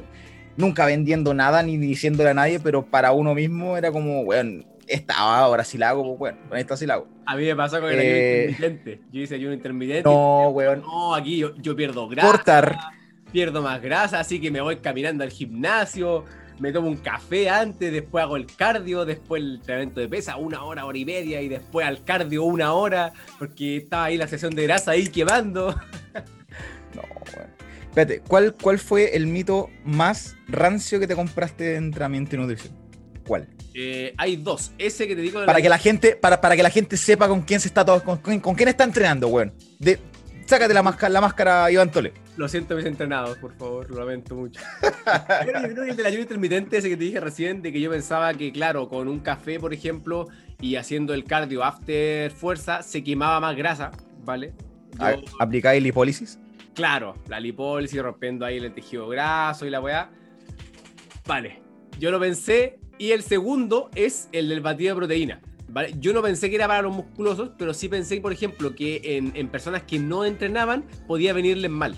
nunca vendiendo nada ni diciéndole a nadie, pero para uno mismo era como, bueno, esta ahora sí la hago, pues bueno, con esta sí la hago. A mí me pasa con el ayuno eh, intermitente. Yo hice ayuno intermitente. No, weón. No, aquí yo, yo, pierdo grasa. Cortar. Pierdo más grasa, así que me voy caminando al gimnasio, me tomo un café antes, después hago el cardio, después el entrenamiento de pesa, una hora, hora y media, y después al cardio una hora, porque estaba ahí la sesión de grasa ahí quemando. No, bueno. Espérate, ¿cuál, ¿cuál fue el mito más rancio que te compraste de entrenamiento y nutrición? ¿Cuál? Eh, hay dos. Ese que te digo. Para que la gente, para, para que la gente sepa con quién se está todo, con, con, quién está entrenando, weón. De, sácate la máscara, la máscara, Iván Tole. Lo siento, mis entrenados, por favor, lo lamento mucho. yo creo que el del ayuno intermitente, ese que te dije recién, de que yo pensaba que, claro, con un café, por ejemplo, y haciendo el cardio after fuerza, se quemaba más grasa, ¿vale? Yo... ¿Aplicáis lipólisis? Claro, la lipólisis rompiendo ahí el tejido graso y la weá. Vale, yo lo pensé. Y el segundo es el del batido de proteína. ¿vale? Yo no pensé que era para los musculosos, pero sí pensé, por ejemplo, que en, en personas que no entrenaban podía venirles mal.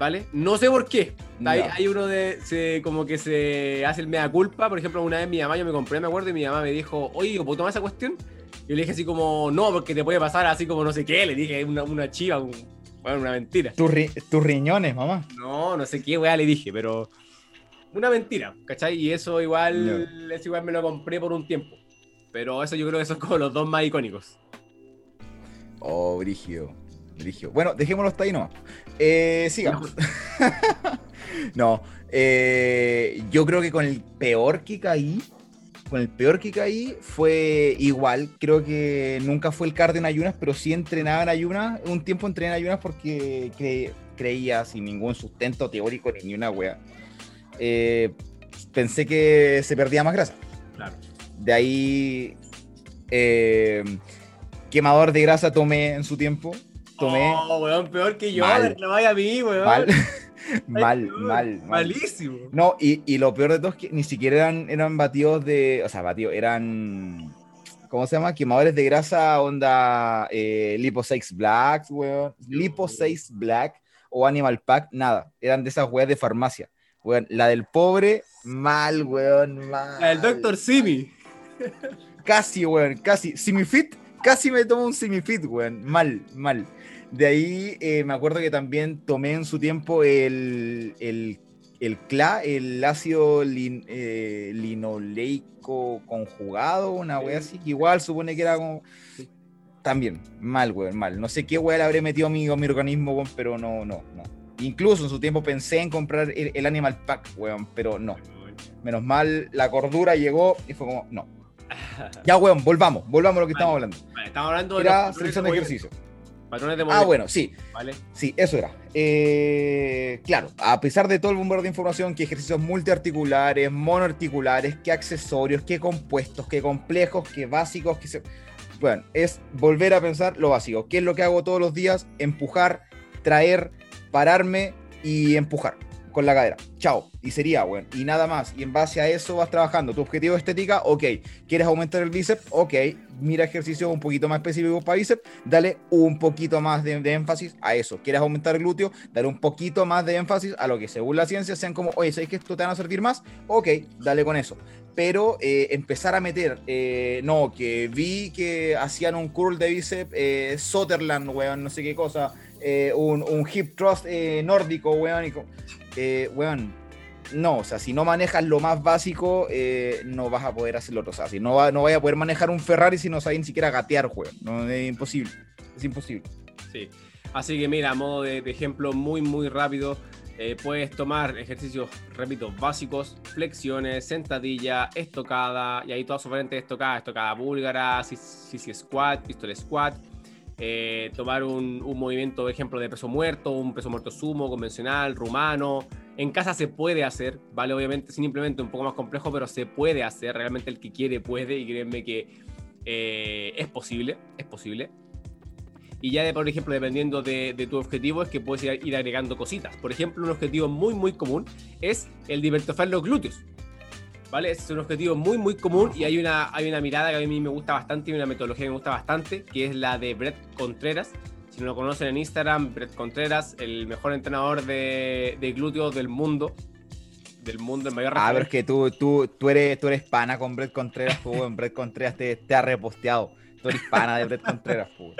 ¿Vale? No sé por qué. Hay, hay, uno de. Se, como que se hace el mea culpa. Por ejemplo, una vez mi mamá, yo me compré, me acuerdo, y mi mamá me dijo, oye, ¿puedo tomar esa cuestión? Y yo le dije así como, no, porque te puede pasar así como no sé qué. Le dije una, una chiva, bueno, una mentira. ¿Tus, tus riñones, mamá? No, no sé qué weá le dije, pero. Una mentira, ¿cachai? Y eso igual, eso igual me lo compré por un tiempo. Pero eso yo creo que son como los dos más icónicos. Oh, Brigio. Brigio. Bueno, dejémoslo hasta ahí nomás. Eh, sigamos. no, eh, yo creo que con el peor que caí, con el peor que caí fue igual. Creo que nunca fue el cardio en ayunas, pero sí entrenaba en ayunas. Un tiempo entrené en ayunas porque creía sin ningún sustento teórico ni una wea. Eh, pensé que se perdía más grasa. Claro. De ahí, eh, quemador de grasa tomé en su tiempo. Tomé. Oh, weón, peor que yo, no vaya a mí, weón. Mal, mal, mal, Malísimo. No, y, y, lo peor de todo es que ni siquiera eran, eran batidos de. O sea, batidos, eran. ¿Cómo se llama? Quemadores de grasa, onda eh, Lipo 6 Black, weón. Lipo 6 Black o Animal Pack, nada. Eran de esas weas de farmacia. Weón, la del pobre, mal, weón, mal. La del Dr. Simi. Casi, weón, casi. Simifit, casi me tomo un Simifit, weón. Mal, mal. De ahí eh, me acuerdo que también tomé en su tiempo el, el, el CLA, el ácido lin, eh, linoleico conjugado, una wea así, que igual supone que era como... También, mal, weón, mal. No sé qué wea le habré metido a mi, a mi organismo, weón, pero no, no, no. Incluso en su tiempo pensé en comprar el, el Animal Pack, weón, pero no. Menos mal, la cordura llegó y fue como, no. Ya, weón, volvamos, volvamos a lo que estamos hablando. Vale, estamos hablando de Era selección de ejercicio. Patrones de ah, bueno, sí. ¿Vale? Sí, eso era. Eh, claro, a pesar de todo el bombardeo de información, que ejercicios multiarticulares, monoarticulares, que accesorios, que compuestos, que complejos, que básicos, que se... Bueno, es volver a pensar lo básico. ¿Qué es lo que hago todos los días? Empujar, traer, pararme y empujar con la cadera. Chao. Y sería, bueno. Y nada más. Y en base a eso vas trabajando. Tu objetivo estética, ok. ¿Quieres aumentar el bíceps? Ok. Mira ejercicios un poquito más específicos para bíceps. Dale un poquito más de, énfasis a eso. ¿Quieres aumentar el glúteo? Dale un poquito más de énfasis a lo que según la ciencia sean como, oye, ¿sabes que esto te van a servir más? Ok, dale con eso. Pero eh, empezar a meter, eh, no, que vi que hacían un curl de bíceps, eh, Sutherland, weón, no sé qué cosa un, hip thrust nórdico, weón, y, eh, weón, no, o sea, si no manejas lo más básico, eh, no vas a poder hacerlo. O sea, si no, va, no vaya a poder manejar un Ferrari si no sabes ni siquiera gatear, weón. No, es imposible. Es imposible. Sí. Así que mira, a modo de, ejemplo muy, muy rápido, eh, puedes tomar ejercicios, repito, básicos, flexiones, sentadilla, estocada, y ahí todas sus variantes estocada, estocada búlgara, sissy squat, pistol squat, eh, tomar un, un, movimiento, por ejemplo, de peso muerto, un peso muerto sumo, convencional, rumano. En casa se puede hacer, ¿vale? Obviamente sin implemento un poco más complejo, pero se puede hacer. Realmente el que quiere puede y créanme que eh, es posible, es posible. Y ya, de, por ejemplo, dependiendo de, de, tu objetivo, es que puedes ir, ir, agregando cositas. Por ejemplo, un objetivo muy, muy común es el de hipertrofiar los glúteos. ¿Vale? Es un objetivo muy, muy común y hay una, hay una mirada que a mí me gusta bastante y una metodología que me gusta bastante, que es la de Brett Contreras. Si no lo conocen en Instagram, Brett Contreras, el mejor entrenador de, de glúteos del mundo. Del mundo, el mayor Ah, pero es que tú, tú, tú, eres, tú eres pana con Brett Contreras, tú, en Brett Contreras te, te, ha reposteado. Tú eres pana de Brett Contreras, tú.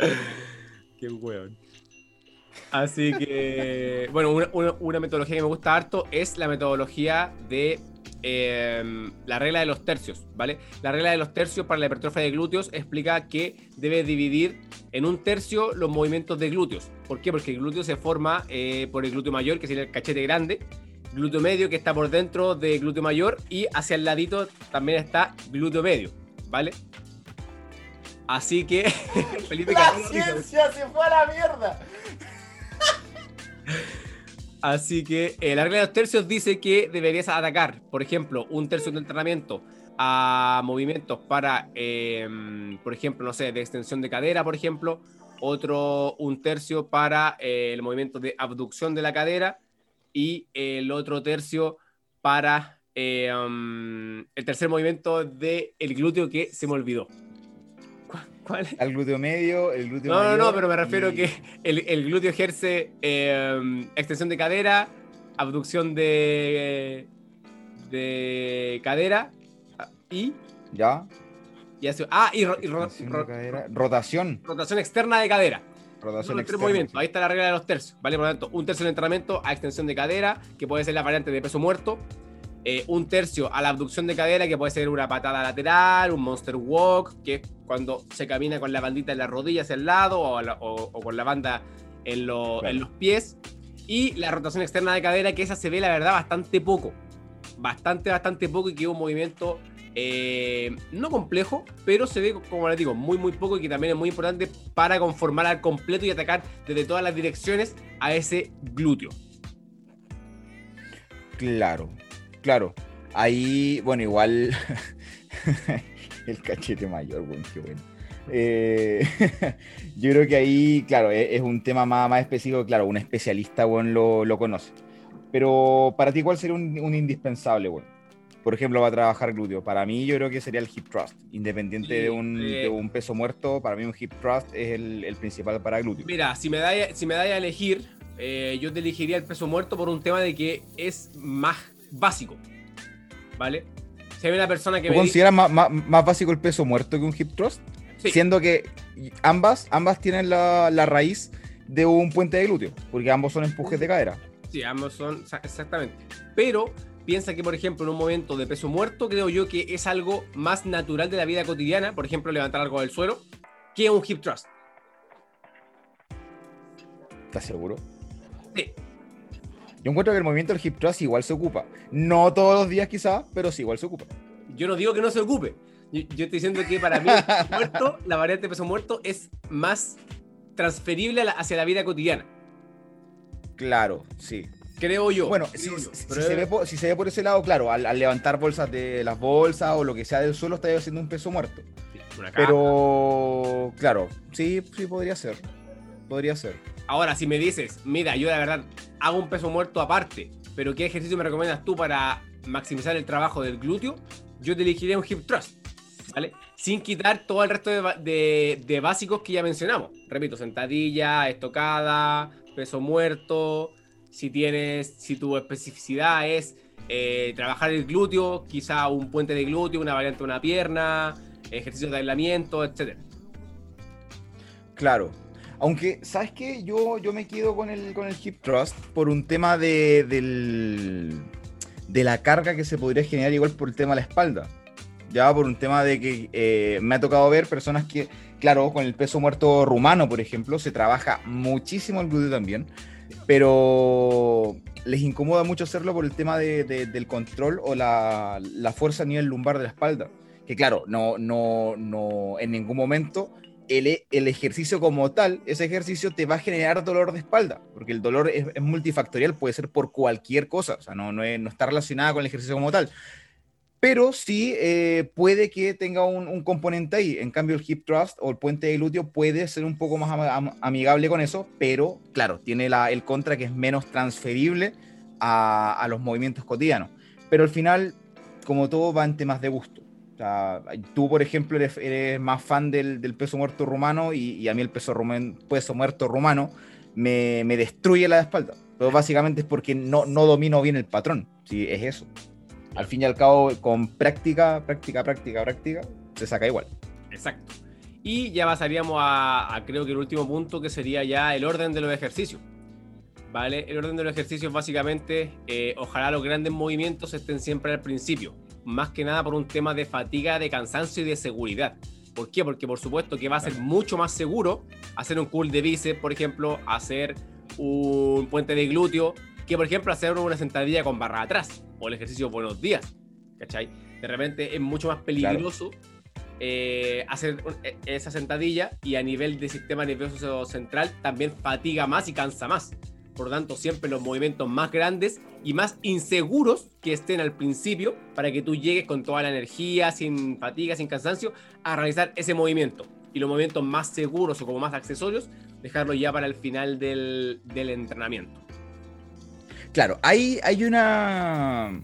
Qué hueón. Así que, bueno, una, una, una, metodología que me gusta harto es la metodología de eh, la regla de los tercios, ¿vale? La regla de los tercios para la hipertrofia de glúteos explica que debes dividir en un tercio los movimientos de glúteos. ¿Por qué? Porque el glúteo se forma eh, por el glúteo mayor, que sería el cachete grande, glúteo medio que está por dentro de glúteo mayor y hacia el ladito también está glúteo medio, ¿vale? Así que Felipe La ciencia se fue a la mierda. Así que eh, la regla de los tercios dice que deberías atacar, por ejemplo, un tercio de entrenamiento a movimientos para, em, por ejemplo, no sé, de extensión de cadera, por ejemplo, otro un tercio para eh, el movimiento de abducción de la cadera y el otro tercio para em, el tercer movimiento del el glúteo que se me olvidó. ¿Cuál? Al glúteo medio, el glúteo No, no, no, pero me refiero a que el, glúteo ejerce em, extensión de cadera, abducción de, de cadera y. Ya. Y ah, y, rotación. Rotación externa de cadera. Rotación externa. movimientos. Ahí está la regla de los tercios. ¿vale? Por lo tanto, un tercio de entrenamiento a extensión de cadera, que puede ser la variante de peso muerto. Eh, un tercio a la abducción de cadera, que puede ser una patada lateral, un monster walk, que es cuando se camina con la bandita en las rodillas hacia el lado o, con la banda en, en los pies. Y la rotación externa de cadera, que esa se ve, la verdad, bastante poco. Bastante, bastante poco y que es un movimiento eh, no complejo, pero se ve, como les digo, muy, muy poco y que también es muy importante para conformar al completo y atacar desde todas las direcciones a ese glúteo. Claro, claro. Ahí, bueno, igual el cachete mayor, bueno, qué bueno. Eh, yo creo que ahí, claro, e-, es, un tema más, más, específico, claro, un especialista, bueno, lo, conoce. Pero para ti, ¿cuál sería un, un indispensable, bueno? por ejemplo, va a trabajar glúteo. Para mí, yo creo que sería el hip thrust. Independiente de, un, peso muerto, para mí un hip thrust es el, principal para glúteo. Mira, si me da, si me da a elegir, eh, yo te elegiría el peso muerto por un tema de que es más básico. ¿Vale? Si hay una persona que. ¿Tú consideras más, básico el peso muerto que un hip thrust? Siendo que ambas, ambas tienen la, la raíz de un puente de glúteo, porque ambos son empujes de cadera. Sí, ambos son, exactamente. Pero piensa que, por ejemplo, en un momento de peso muerto, creo yo que es algo más natural de la vida cotidiana, por ejemplo, levantar algo del suelo, que un hip thrust. ¿Estás seguro? Sí. Yo encuentro que el movimiento del hip thrust igual se ocupa. No todos los días quizás, pero sí igual se ocupa. Yo no digo que no se ocupe. Yo, estoy diciendo que para mí el muerto, la variante de peso muerto es más transferible hacia la vida cotidiana. Claro, sí. Creo yo. Bueno, si, se ve por, ese lado, claro, al, levantar bolsas de las bolsas o lo que sea del suelo, está haciendo un peso muerto. Pero, claro, sí, sí podría ser. Podría ser. Ahora, si me dices, mira, yo de verdad hago un peso muerto aparte, pero ¿qué ejercicio me recomiendas tú para maximizar el trabajo del glúteo? Yo te elegiría un hip thrust, ¿vale? Sin quitar todo el resto de, de básicos que ya mencionamos. Repito, sentadilla, estocada, peso muerto, si tienes, si tu especificidad es eh, trabajar el glúteo, quizá un puente de glúteo, una variante de una pierna, ejercicios de aislamiento, etc. Claro. Aunque, ¿sabes qué? Yo, yo me quedo con el, con el hip thrust por un tema de, de la carga que se podría generar igual por el tema de la espalda. Ya por un tema de que eh, me ha tocado ver personas que, claro, con el peso muerto rumano, por ejemplo, se trabaja muchísimo el glúteo también pero les incomoda mucho hacerlo por el tema del control o la, fuerza a nivel lumbar de la espalda. Que claro, no, no, no, en ningún momento el, el, ejercicio como tal, ese ejercicio te va a generar dolor de espalda, porque el dolor es, multifactorial, puede ser por cualquier cosa, o sea, no, no, no está relacionada con el ejercicio como tal pero sí eh, puede que tenga un, componente ahí. En cambio, el hip thrust o el puente de glúteo puede ser un poco más amigable con eso, pero claro, tiene el contra que es menos transferible a, los movimientos cotidianos. Pero al final, como todo, va en temas de gusto. Tú, por ejemplo, eres, más fan del, peso muerto rumano y, a mí el peso, peso muerto rumano me, destruye la espalda. Pero básicamente es porque no, no domino bien el patrón. Sí, es eso al fin y al cabo, con práctica, práctica, práctica, práctica, se saca igual. Exacto. Y ya pasaríamos a, creo que el último punto, que sería ya el orden de los ejercicios. ¿Vale? El orden de los ejercicios, básicamente, eh, ojalá los grandes movimientos estén siempre al principio. Más que nada por un tema de fatiga, de cansancio y de seguridad. ¿Por qué? Porque por supuesto que va a ser mucho más seguro hacer un curl de bíceps, por ejemplo, hacer un puente de glúteo, que, por ejemplo, hacer una sentadilla con barra atrás o el ejercicio buenos días, ¿cachai? De repente es mucho más peligroso eh, hacer e, esa sentadilla y a nivel de sistema nervioso central también fatiga más y cansa más. Por lo tanto, siempre los movimientos más grandes y más inseguros que estén al principio para que tú llegues con toda la energía, sin fatiga, sin cansancio, a realizar ese movimiento. Y los movimientos más seguros o como más accesorios, dejarlo ya para el final del, entrenamiento. Claro, hay, hay una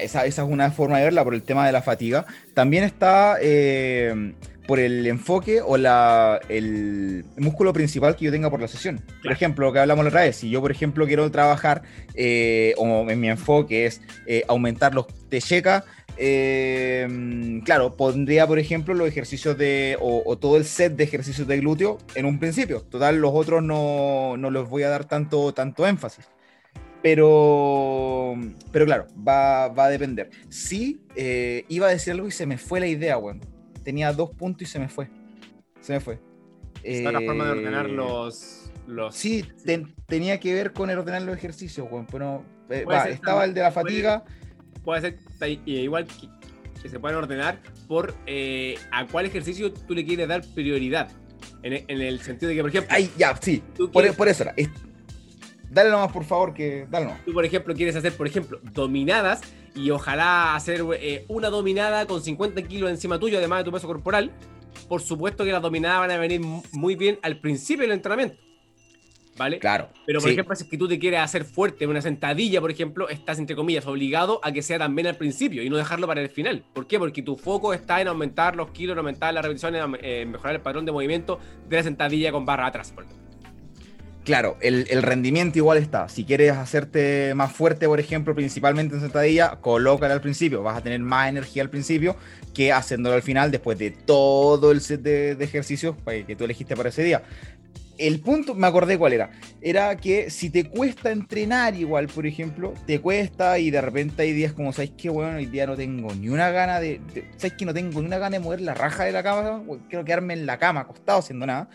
esa, esa, es una forma de verla por el tema de la fatiga. También está eh, por el enfoque o la, el músculo principal que yo tenga por la sesión. Por ejemplo, lo que hablamos la otra vez, si yo, por ejemplo, quiero trabajar, eh, o en mi enfoque es eh, aumentar los checa claro, pondría, por ejemplo, los ejercicios de, o, todo el set de ejercicios de glúteo en un principio. Total, los otros no, no los voy a dar tanto, tanto énfasis. Pero, pero claro, va, va a depender. Sí, eh, iba a decir algo y se me fue la idea, weón. Tenía dos puntos y se me fue. Se me fue. Está la forma de ordenar eh, los. los... Sí, tenía que ver con el ordenar los ejercicios, weón. Pero eh, estaba el de la fatiga. Puede, ser igual que, se pueden ordenar por a cuál ejercicio tú le quieres dar prioridad. En, el sentido de que, por ejemplo. Ay, ya, sí. Por, por, eso era. Dale nomás, por favor, que dale nomás. Tú, por ejemplo, quieres hacer, por ejemplo, dominadas y ojalá hacer eh, una dominada con 50 kilos encima tuyo, además de tu peso corporal. Por supuesto que las dominadas van a venir muy bien al principio del entrenamiento. ¿Vale? Claro. Pero, por ejemplo, si es que tú te quieres hacer fuerte una sentadilla, por ejemplo, estás, entre comillas, obligado a que sea también al principio y no dejarlo para el final. ¿Por qué? Porque tu foco está en aumentar los kilos, en aumentar las repeticiones, en eh, mejorar el patrón de movimiento de la sentadilla con barra atrás, por ejemplo claro, el, rendimiento igual está. Si quieres hacerte más fuerte, por ejemplo, principalmente en sentadilla, colócala al principio. Vas a tener más energía al principio que haciéndolo al final después de todo el set de, ejercicios que tú elegiste para ese día. El punto, me acordé cuál era. Era que si te cuesta entrenar igual, por ejemplo, te cuesta y de repente hay días como, ¿sabes qué, bueno, hoy día no tengo ni una gana de, ¿sabes que no tengo ni una gana de mover la raja de la cama? Quiero quedarme en la cama acostado haciendo nada.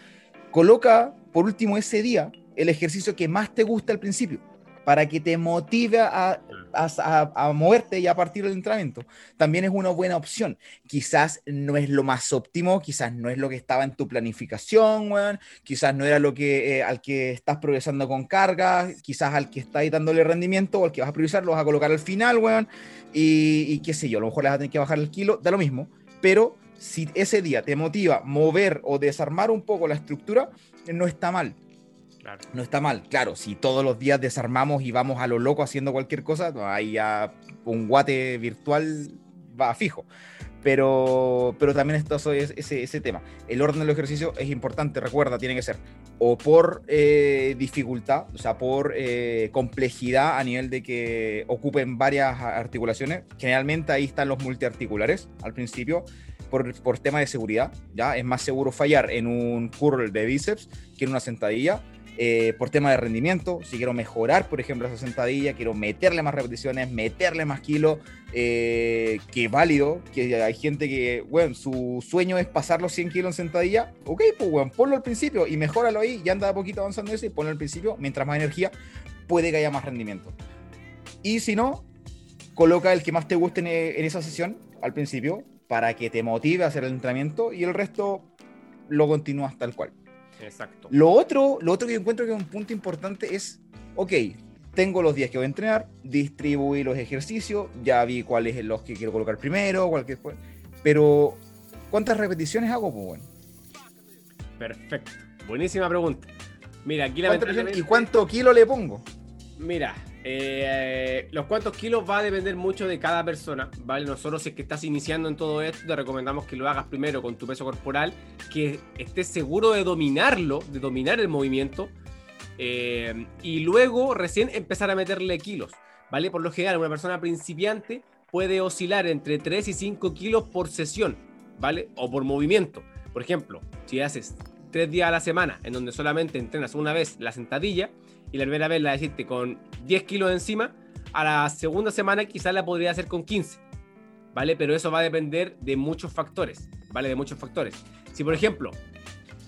Coloca, por último, ese día el ejercicio que más te gusta al principio, para que te motive a, a, moverte y a partir del entrenamiento. También es una buena opción. Quizás no es lo más óptimo, quizás no es lo que estaba en tu planificación, quizás no era lo que eh, al que estás progresando con carga, quizás al que estáis dándole rendimiento o al que vas a priorizar, lo vas a colocar al final, weón, y, y qué sé yo, a lo mejor le vas a tener que bajar el kilo, da lo mismo, pero si ese día te motiva mover o desarmar un poco la estructura, no está mal. No está mal. Claro, si todos los días desarmamos y vamos a lo loco haciendo cualquier cosa, ahí ya un guate virtual va fijo. Pero, pero también esto es ese, tema. El orden del ejercicio es importante, recuerda, tiene que ser o por eh, dificultad, o sea, por eh, complejidad a nivel de que ocupen varias articulaciones. Generalmente ahí están los multiarticulares al principio, por, por tema de seguridad. ¿ya? Es más seguro fallar en un curl de bíceps que en una sentadilla eh, por tema de rendimiento, si quiero mejorar, por ejemplo, esa sentadilla, quiero meterle más repeticiones, meterle más kilos, eh, que válido, que hay gente que, bueno, su sueño es pasar los 100 kilos en sentadilla, ok, pues, bueno, ponlo al principio y mejóralo ahí, ya anda poquito avanzando eso y ponlo al principio, mientras más energía, puede que haya más rendimiento. Y si no, coloca el que más te guste en esa sesión al principio para que te motive a hacer el entrenamiento y el resto lo continúas tal cual. Exacto. Lo otro, lo otro que encuentro que es un punto importante es, ok, tengo los días que voy a entrenar, distribuí los ejercicios, ya vi cuáles son los que quiero colocar primero, cualquier pero ¿cuántas repeticiones hago? Pues bueno. Perfecto. Buenísima pregunta. Mira, aquí la ¿Y cuánto kilo le pongo? Mira, eh, los cuantos kilos va a depender mucho de cada persona, ¿vale? Nosotros si es que estás iniciando en todo esto, te recomendamos que lo hagas primero con tu peso corporal, que estés seguro de dominarlo, de dominar el movimiento, eh, y luego recién empezar a meterle kilos, ¿vale? Por lo general, una persona principiante puede oscilar entre 3 y 5 kilos por sesión, ¿vale? O por movimiento. Por ejemplo, si haces 3 días a la semana en donde solamente entrenas una vez la sentadilla, y la primera vez la hiciste con 10 kilos encima, a la segunda semana quizás la podría hacer con 15, ¿vale? Pero eso va a depender de muchos factores, ¿vale? De muchos factores. Si por ejemplo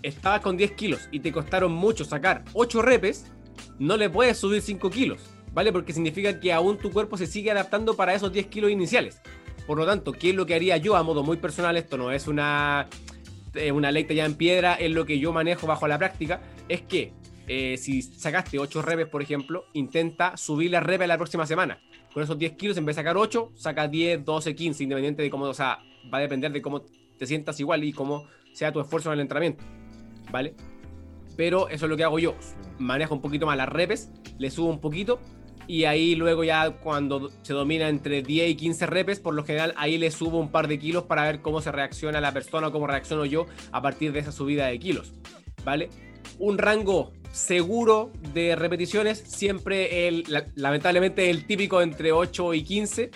estabas con 10 kilos y te costaron mucho sacar 8 repes, no le puedes subir 5 kilos, ¿vale? Porque significa que aún tu cuerpo se sigue adaptando para esos 10 kilos iniciales. Por lo tanto, ¿qué es lo que haría yo a modo muy personal? Esto no es una, una ley ya en piedra, es lo que yo manejo bajo la práctica. Es que eh, si sacaste 8 repes, por ejemplo, intenta subir la repes la próxima semana. Con esos 10 kilos, en vez de sacar 8, saca 10, 12, 15, independiente de cómo, o sea, va a depender de cómo te sientas igual y cómo sea tu esfuerzo en el entrenamiento. ¿Vale? Pero eso es lo que hago yo. Manejo un poquito más las repes, le subo un poquito y ahí luego ya cuando se domina entre 10 y 15 repes, por lo general ahí le subo un par de kilos para ver cómo se reacciona la persona o cómo reacciono yo a partir de esa subida de kilos. ¿Vale? Un rango seguro de repeticiones, siempre el, lamentablemente el típico entre 8 y 15,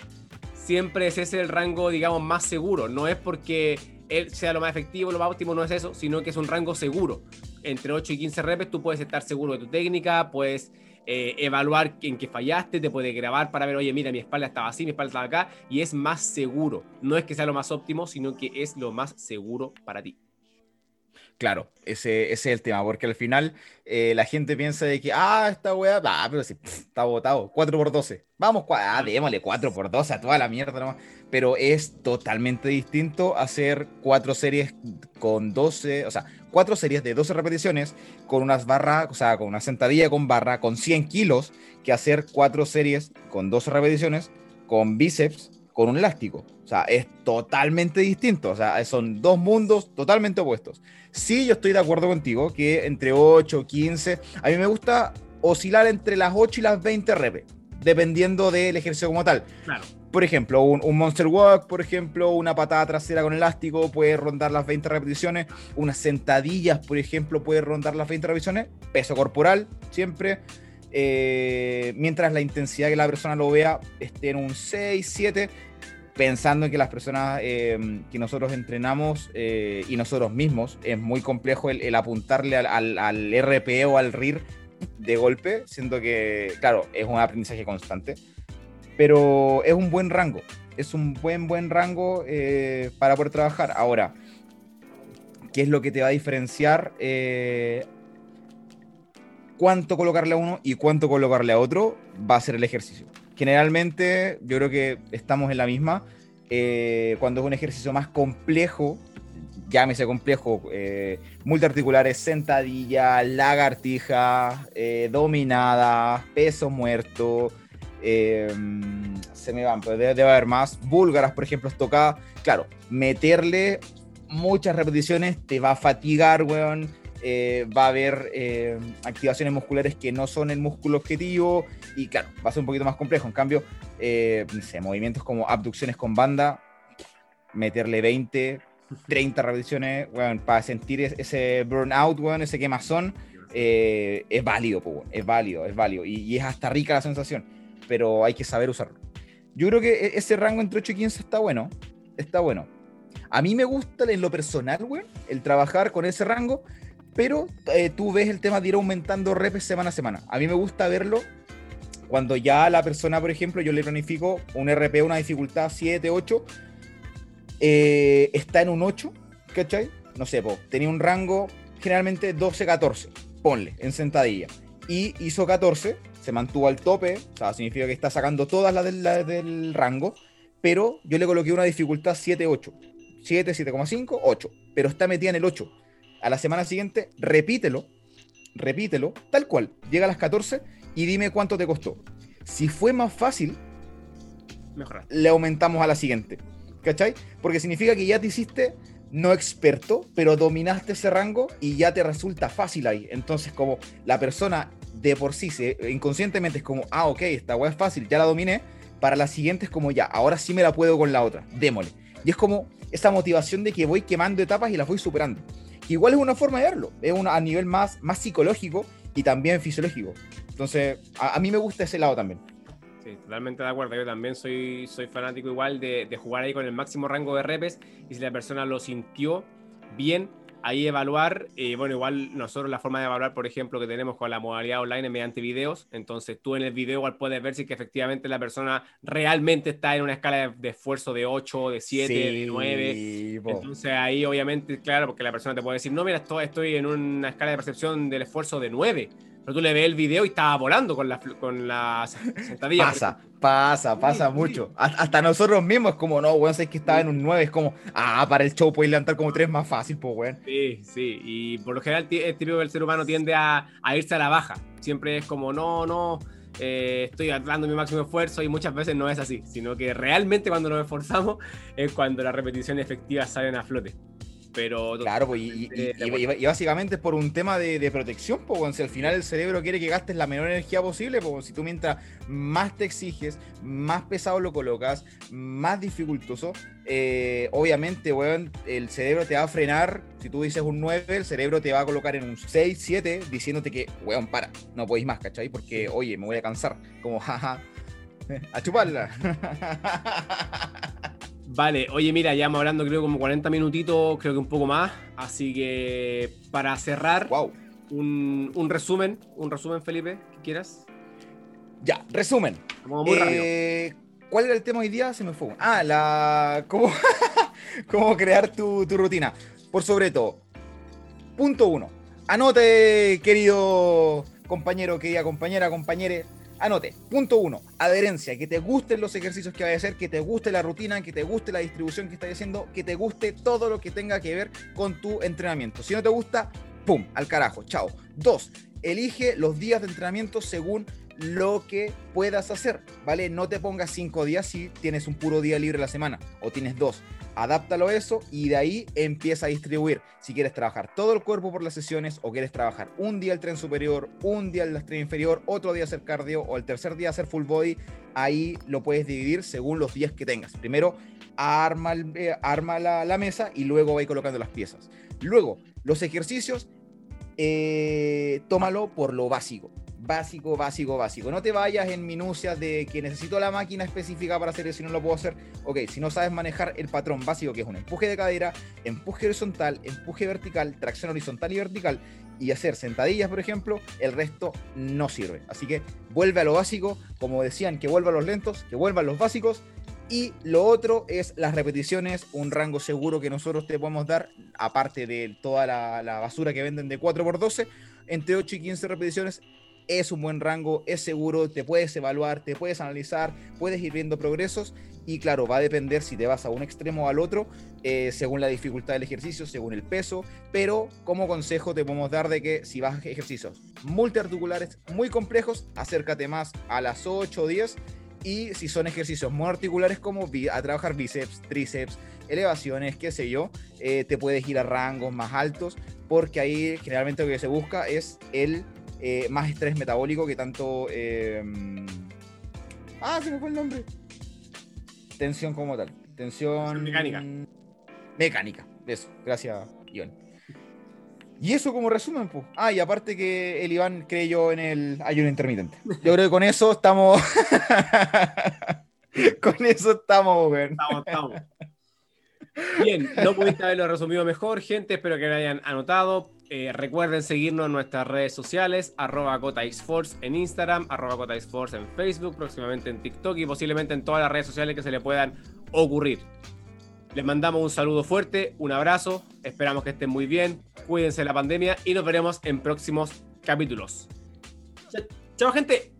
siempre es ese el rango, digamos, más seguro. No es porque él sea lo más efectivo, lo más óptimo, no es eso, sino que es un rango seguro. Entre 8 y 15 repes tú puedes estar seguro de tu técnica, puedes eh, evaluar en qué fallaste, te puede grabar para ver, oye, mira, mi espalda estaba así, mi espalda estaba acá, y es más seguro. No es que sea lo más óptimo, sino que es lo más seguro para ti. Claro, ese, es el tema, porque al final eh, la gente piensa de que, ah, esta weá, ah, pero sí, está botado, 4 por 12 Vamos, ah, démosle 4 por 12 a toda la mierda nomás. Pero es totalmente distinto hacer cuatro series con 12, o sea, cuatro series de 12 repeticiones con unas barras, o sea, con una sentadilla con barra, con 100 kilos, que hacer cuatro series con 12 repeticiones con bíceps con un elástico. O sea, es totalmente distinto. O sea, son dos mundos totalmente opuestos. Sí, yo estoy de acuerdo contigo que entre 8, 15, a mí me gusta oscilar entre las 8 y las 20 reps, dependiendo del ejercicio como tal. Claro. Por ejemplo, un, un, Monster Walk, por ejemplo, una patada trasera con elástico puede rondar las 20 repeticiones. Unas sentadillas, por ejemplo, puede rondar las 20 repeticiones. Peso corporal, siempre. Eh, mientras la intensidad que la persona lo vea esté en un 6, 7 pensando en que las personas em, que nosotros entrenamos eh, y nosotros mismos, es muy complejo el, apuntarle al, al, RP o al RIR de golpe, siendo que, claro, es un aprendizaje constante, pero es un buen rango, es un buen, buen rango eh, para poder trabajar. Ahora, ¿qué es lo que te va a diferenciar? Eh, cuánto colocarle a uno y cuánto colocarle a otro va a ser el ejercicio generalmente yo creo que estamos en la misma. Eh, cuando es un ejercicio más complejo, llámese complejo, eh, sentadilla, lagartija, eh, dominada, peso muerto, se me van, pero debe, haber más. Búlgaras, por ejemplo, estocadas. Claro, meterle muchas repeticiones te va a fatigar, weón. Eh, va a haber eh, activaciones musculares que no son el músculo objetivo y claro, va a ser un poquito más complejo. En cambio, eh, movimientos como abducciones con banda, meterle 20, 30 repeticiones, bueno, para sentir ese burnout, bueno, ese quemazón, es válido, es válido, es válido. Y, es hasta rica la sensación, pero hay que saber usarlo. Yo creo que e-, ese rango entre 8 y 15 está bueno, está bueno. A mí me gusta en lo personal, güey, el trabajar con ese rango, pero eh, tú ves el tema de ir aumentando reps semana a semana. A mí me gusta verlo cuando ya la persona, por ejemplo, yo le planifico un RP, una dificultad 7, 8, eh, está en un 8, ¿cachai? No sé, tenía un rango generalmente 12, 14, ponle, en sentadilla. Y hizo 14, se mantuvo al tope, o sea, significa que está sacando todas las del, del rango, pero yo le coloqué una dificultad 7, 8. 7, 7,5, 8, pero está metida en el 8 a la semana siguiente, repítelo, repítelo, tal cual, llega a las 14 y dime cuánto te costó. Si fue más fácil, le aumentamos a la siguiente. ¿Cachai? Porque significa que ya te hiciste no experto, pero dominaste ese rango y ya te resulta fácil ahí. Entonces, como la persona de por sí, se, inconscientemente es como, ah, ok, esta weá es fácil, ya la dominé. Para la siguiente es como, ya, ahora sí me la puedo con la otra, démosle. Y es como esa motivación de que voy quemando etapas y las voy superando igual es una forma de verlo, es una, a nivel más, más psicológico y también fisiológico. Entonces, a, mí me gusta ese lado también. Sí, totalmente de acuerdo. Yo también soy, soy fanático igual de, de jugar ahí con el máximo rango de repes y si la persona lo sintió bien, ahí evaluar, eh, bueno, igual nosotros la forma de evaluar, por ejemplo, que tenemos con la modalidad online es mediante videos, entonces tú en el video igual puedes ver si que efectivamente la persona realmente está en una escala de, esfuerzo de 8, de 7, de 9, entonces ahí obviamente, claro, porque la persona te puede decir, no, mira, estoy, estoy en una escala de percepción del esfuerzo de 9, Pero tú le ves el video y estaba volando con la, con la sentadilla. Pasa, pasa, pasa mucho. Hasta nosotros mismos, es como, no, weón, sabes que estaba en un 9, es como, ah, para el show puedes levantar como 3 más fácil, pues, weón. Sí, sí. Y por lo general, es típico que el ser humano tiende a, a irse a la baja. Siempre es como, no, no eh, estoy dando mi máximo esfuerzo y muchas veces no es así, sino que realmente cuando nos esforzamos es cuando las repeticiones efectivas salen a flote. Pero claro, pues, y, básicamente por un tema de, protección, pues, si al final el cerebro quiere que gastes la menor energía posible, pues si tú mientras más te exiges, más pesado lo colocas, más dificultoso, eh, obviamente, weón, el cerebro te va a frenar. Si tú dices un 9, el cerebro te va a colocar en un 6, 7, diciéndote que, weón, para, no podéis más, ¿cachai? Porque, oye, me voy a cansar. Como, jaja, a chuparla. Vale, oye, mira, ya hemos hablando creo como 40 minutitos, creo que un poco más. Así que para cerrar, wow. un, resumen, un resumen, Felipe, que quieras. Ya, resumen. muy eh, ¿Cuál era el tema hoy día? Se me fue. Ah, la. ¿Cómo, cómo crear tu, tu rutina? Por sobre todo, punto uno. Anote, querido compañero, querida compañera, compañere Anote, punto uno, adherencia, que te gusten los ejercicios que vayas a hacer, que te guste la rutina, que te guste la distribución que estás haciendo, que te guste todo lo que tenga que ver con tu entrenamiento. Si no te gusta, ¡pum! Al carajo, chao. Dos, elige los días de entrenamiento según lo que puedas hacer, ¿vale? No te pongas cinco días si tienes un puro día libre la semana o tienes dos adáptalo a eso y de ahí empieza a distribuir. Si quieres trabajar todo el cuerpo por las sesiones o quieres trabajar un día el tren superior, un día el tren inferior, otro día hacer cardio o el tercer día hacer full body, ahí lo puedes dividir según los días que tengas. Primero arma, eh, arma la, mesa y luego va colocando las piezas. Luego, los ejercicios, eh, tómalo por lo básico básico, básico, básico. No te vayas en minucias de que necesito la máquina específica para hacer eso y no lo puedo hacer. Ok, si no sabes manejar el patrón básico que es un empuje de cadera, empuje horizontal, empuje vertical, tracción horizontal y vertical y hacer sentadillas, por ejemplo, el resto no sirve. Así que vuelve a lo básico, como decían, que vuelva a los lentos, que vuelvan los básicos. Y lo otro es las repeticiones, un rango seguro que nosotros te podemos dar, aparte de toda la, la basura que venden de 4x12, entre 8 y 15 repeticiones es un buen rango, es seguro, te puedes evaluar, te puedes analizar, puedes ir viendo progresos y claro, va a depender si te vas a un extremo o al otro, eh, según la dificultad del ejercicio, según el peso, pero como consejo te podemos dar de que si vas a ejercicios multiarticulares muy complejos, acércate más a las 8 o 10 y si son ejercicios muy articulares como a trabajar bíceps, tríceps, elevaciones, qué sé yo, eh, te puedes ir a rangos más altos porque ahí generalmente lo que se busca es el eh, más estrés metabólico que tanto... Eh, ah, se me fue el nombre. Tensión como tal. Tensión... Mecánica. Mecánica. Eso. Gracias, Iván. Y eso como resumen, pues. Ah, y aparte que el Iván creyó en el ayuno intermitente. Yo creo que con eso estamos. con eso estamos, güey. Estamos, estamos. Bien, no pudiste haberlo resumido mejor, gente. Espero que lo hayan anotado. Eh, recuerden seguirnos en nuestras redes sociales, arroba CotaXForce en Instagram, arroba CotaXForce en Facebook, próximamente en TikTok y posiblemente en todas las redes sociales que se le puedan ocurrir. Les mandamos un saludo fuerte, un abrazo, esperamos que estén muy bien, cuídense de la pandemia y nos veremos en próximos capítulos. Chao gente.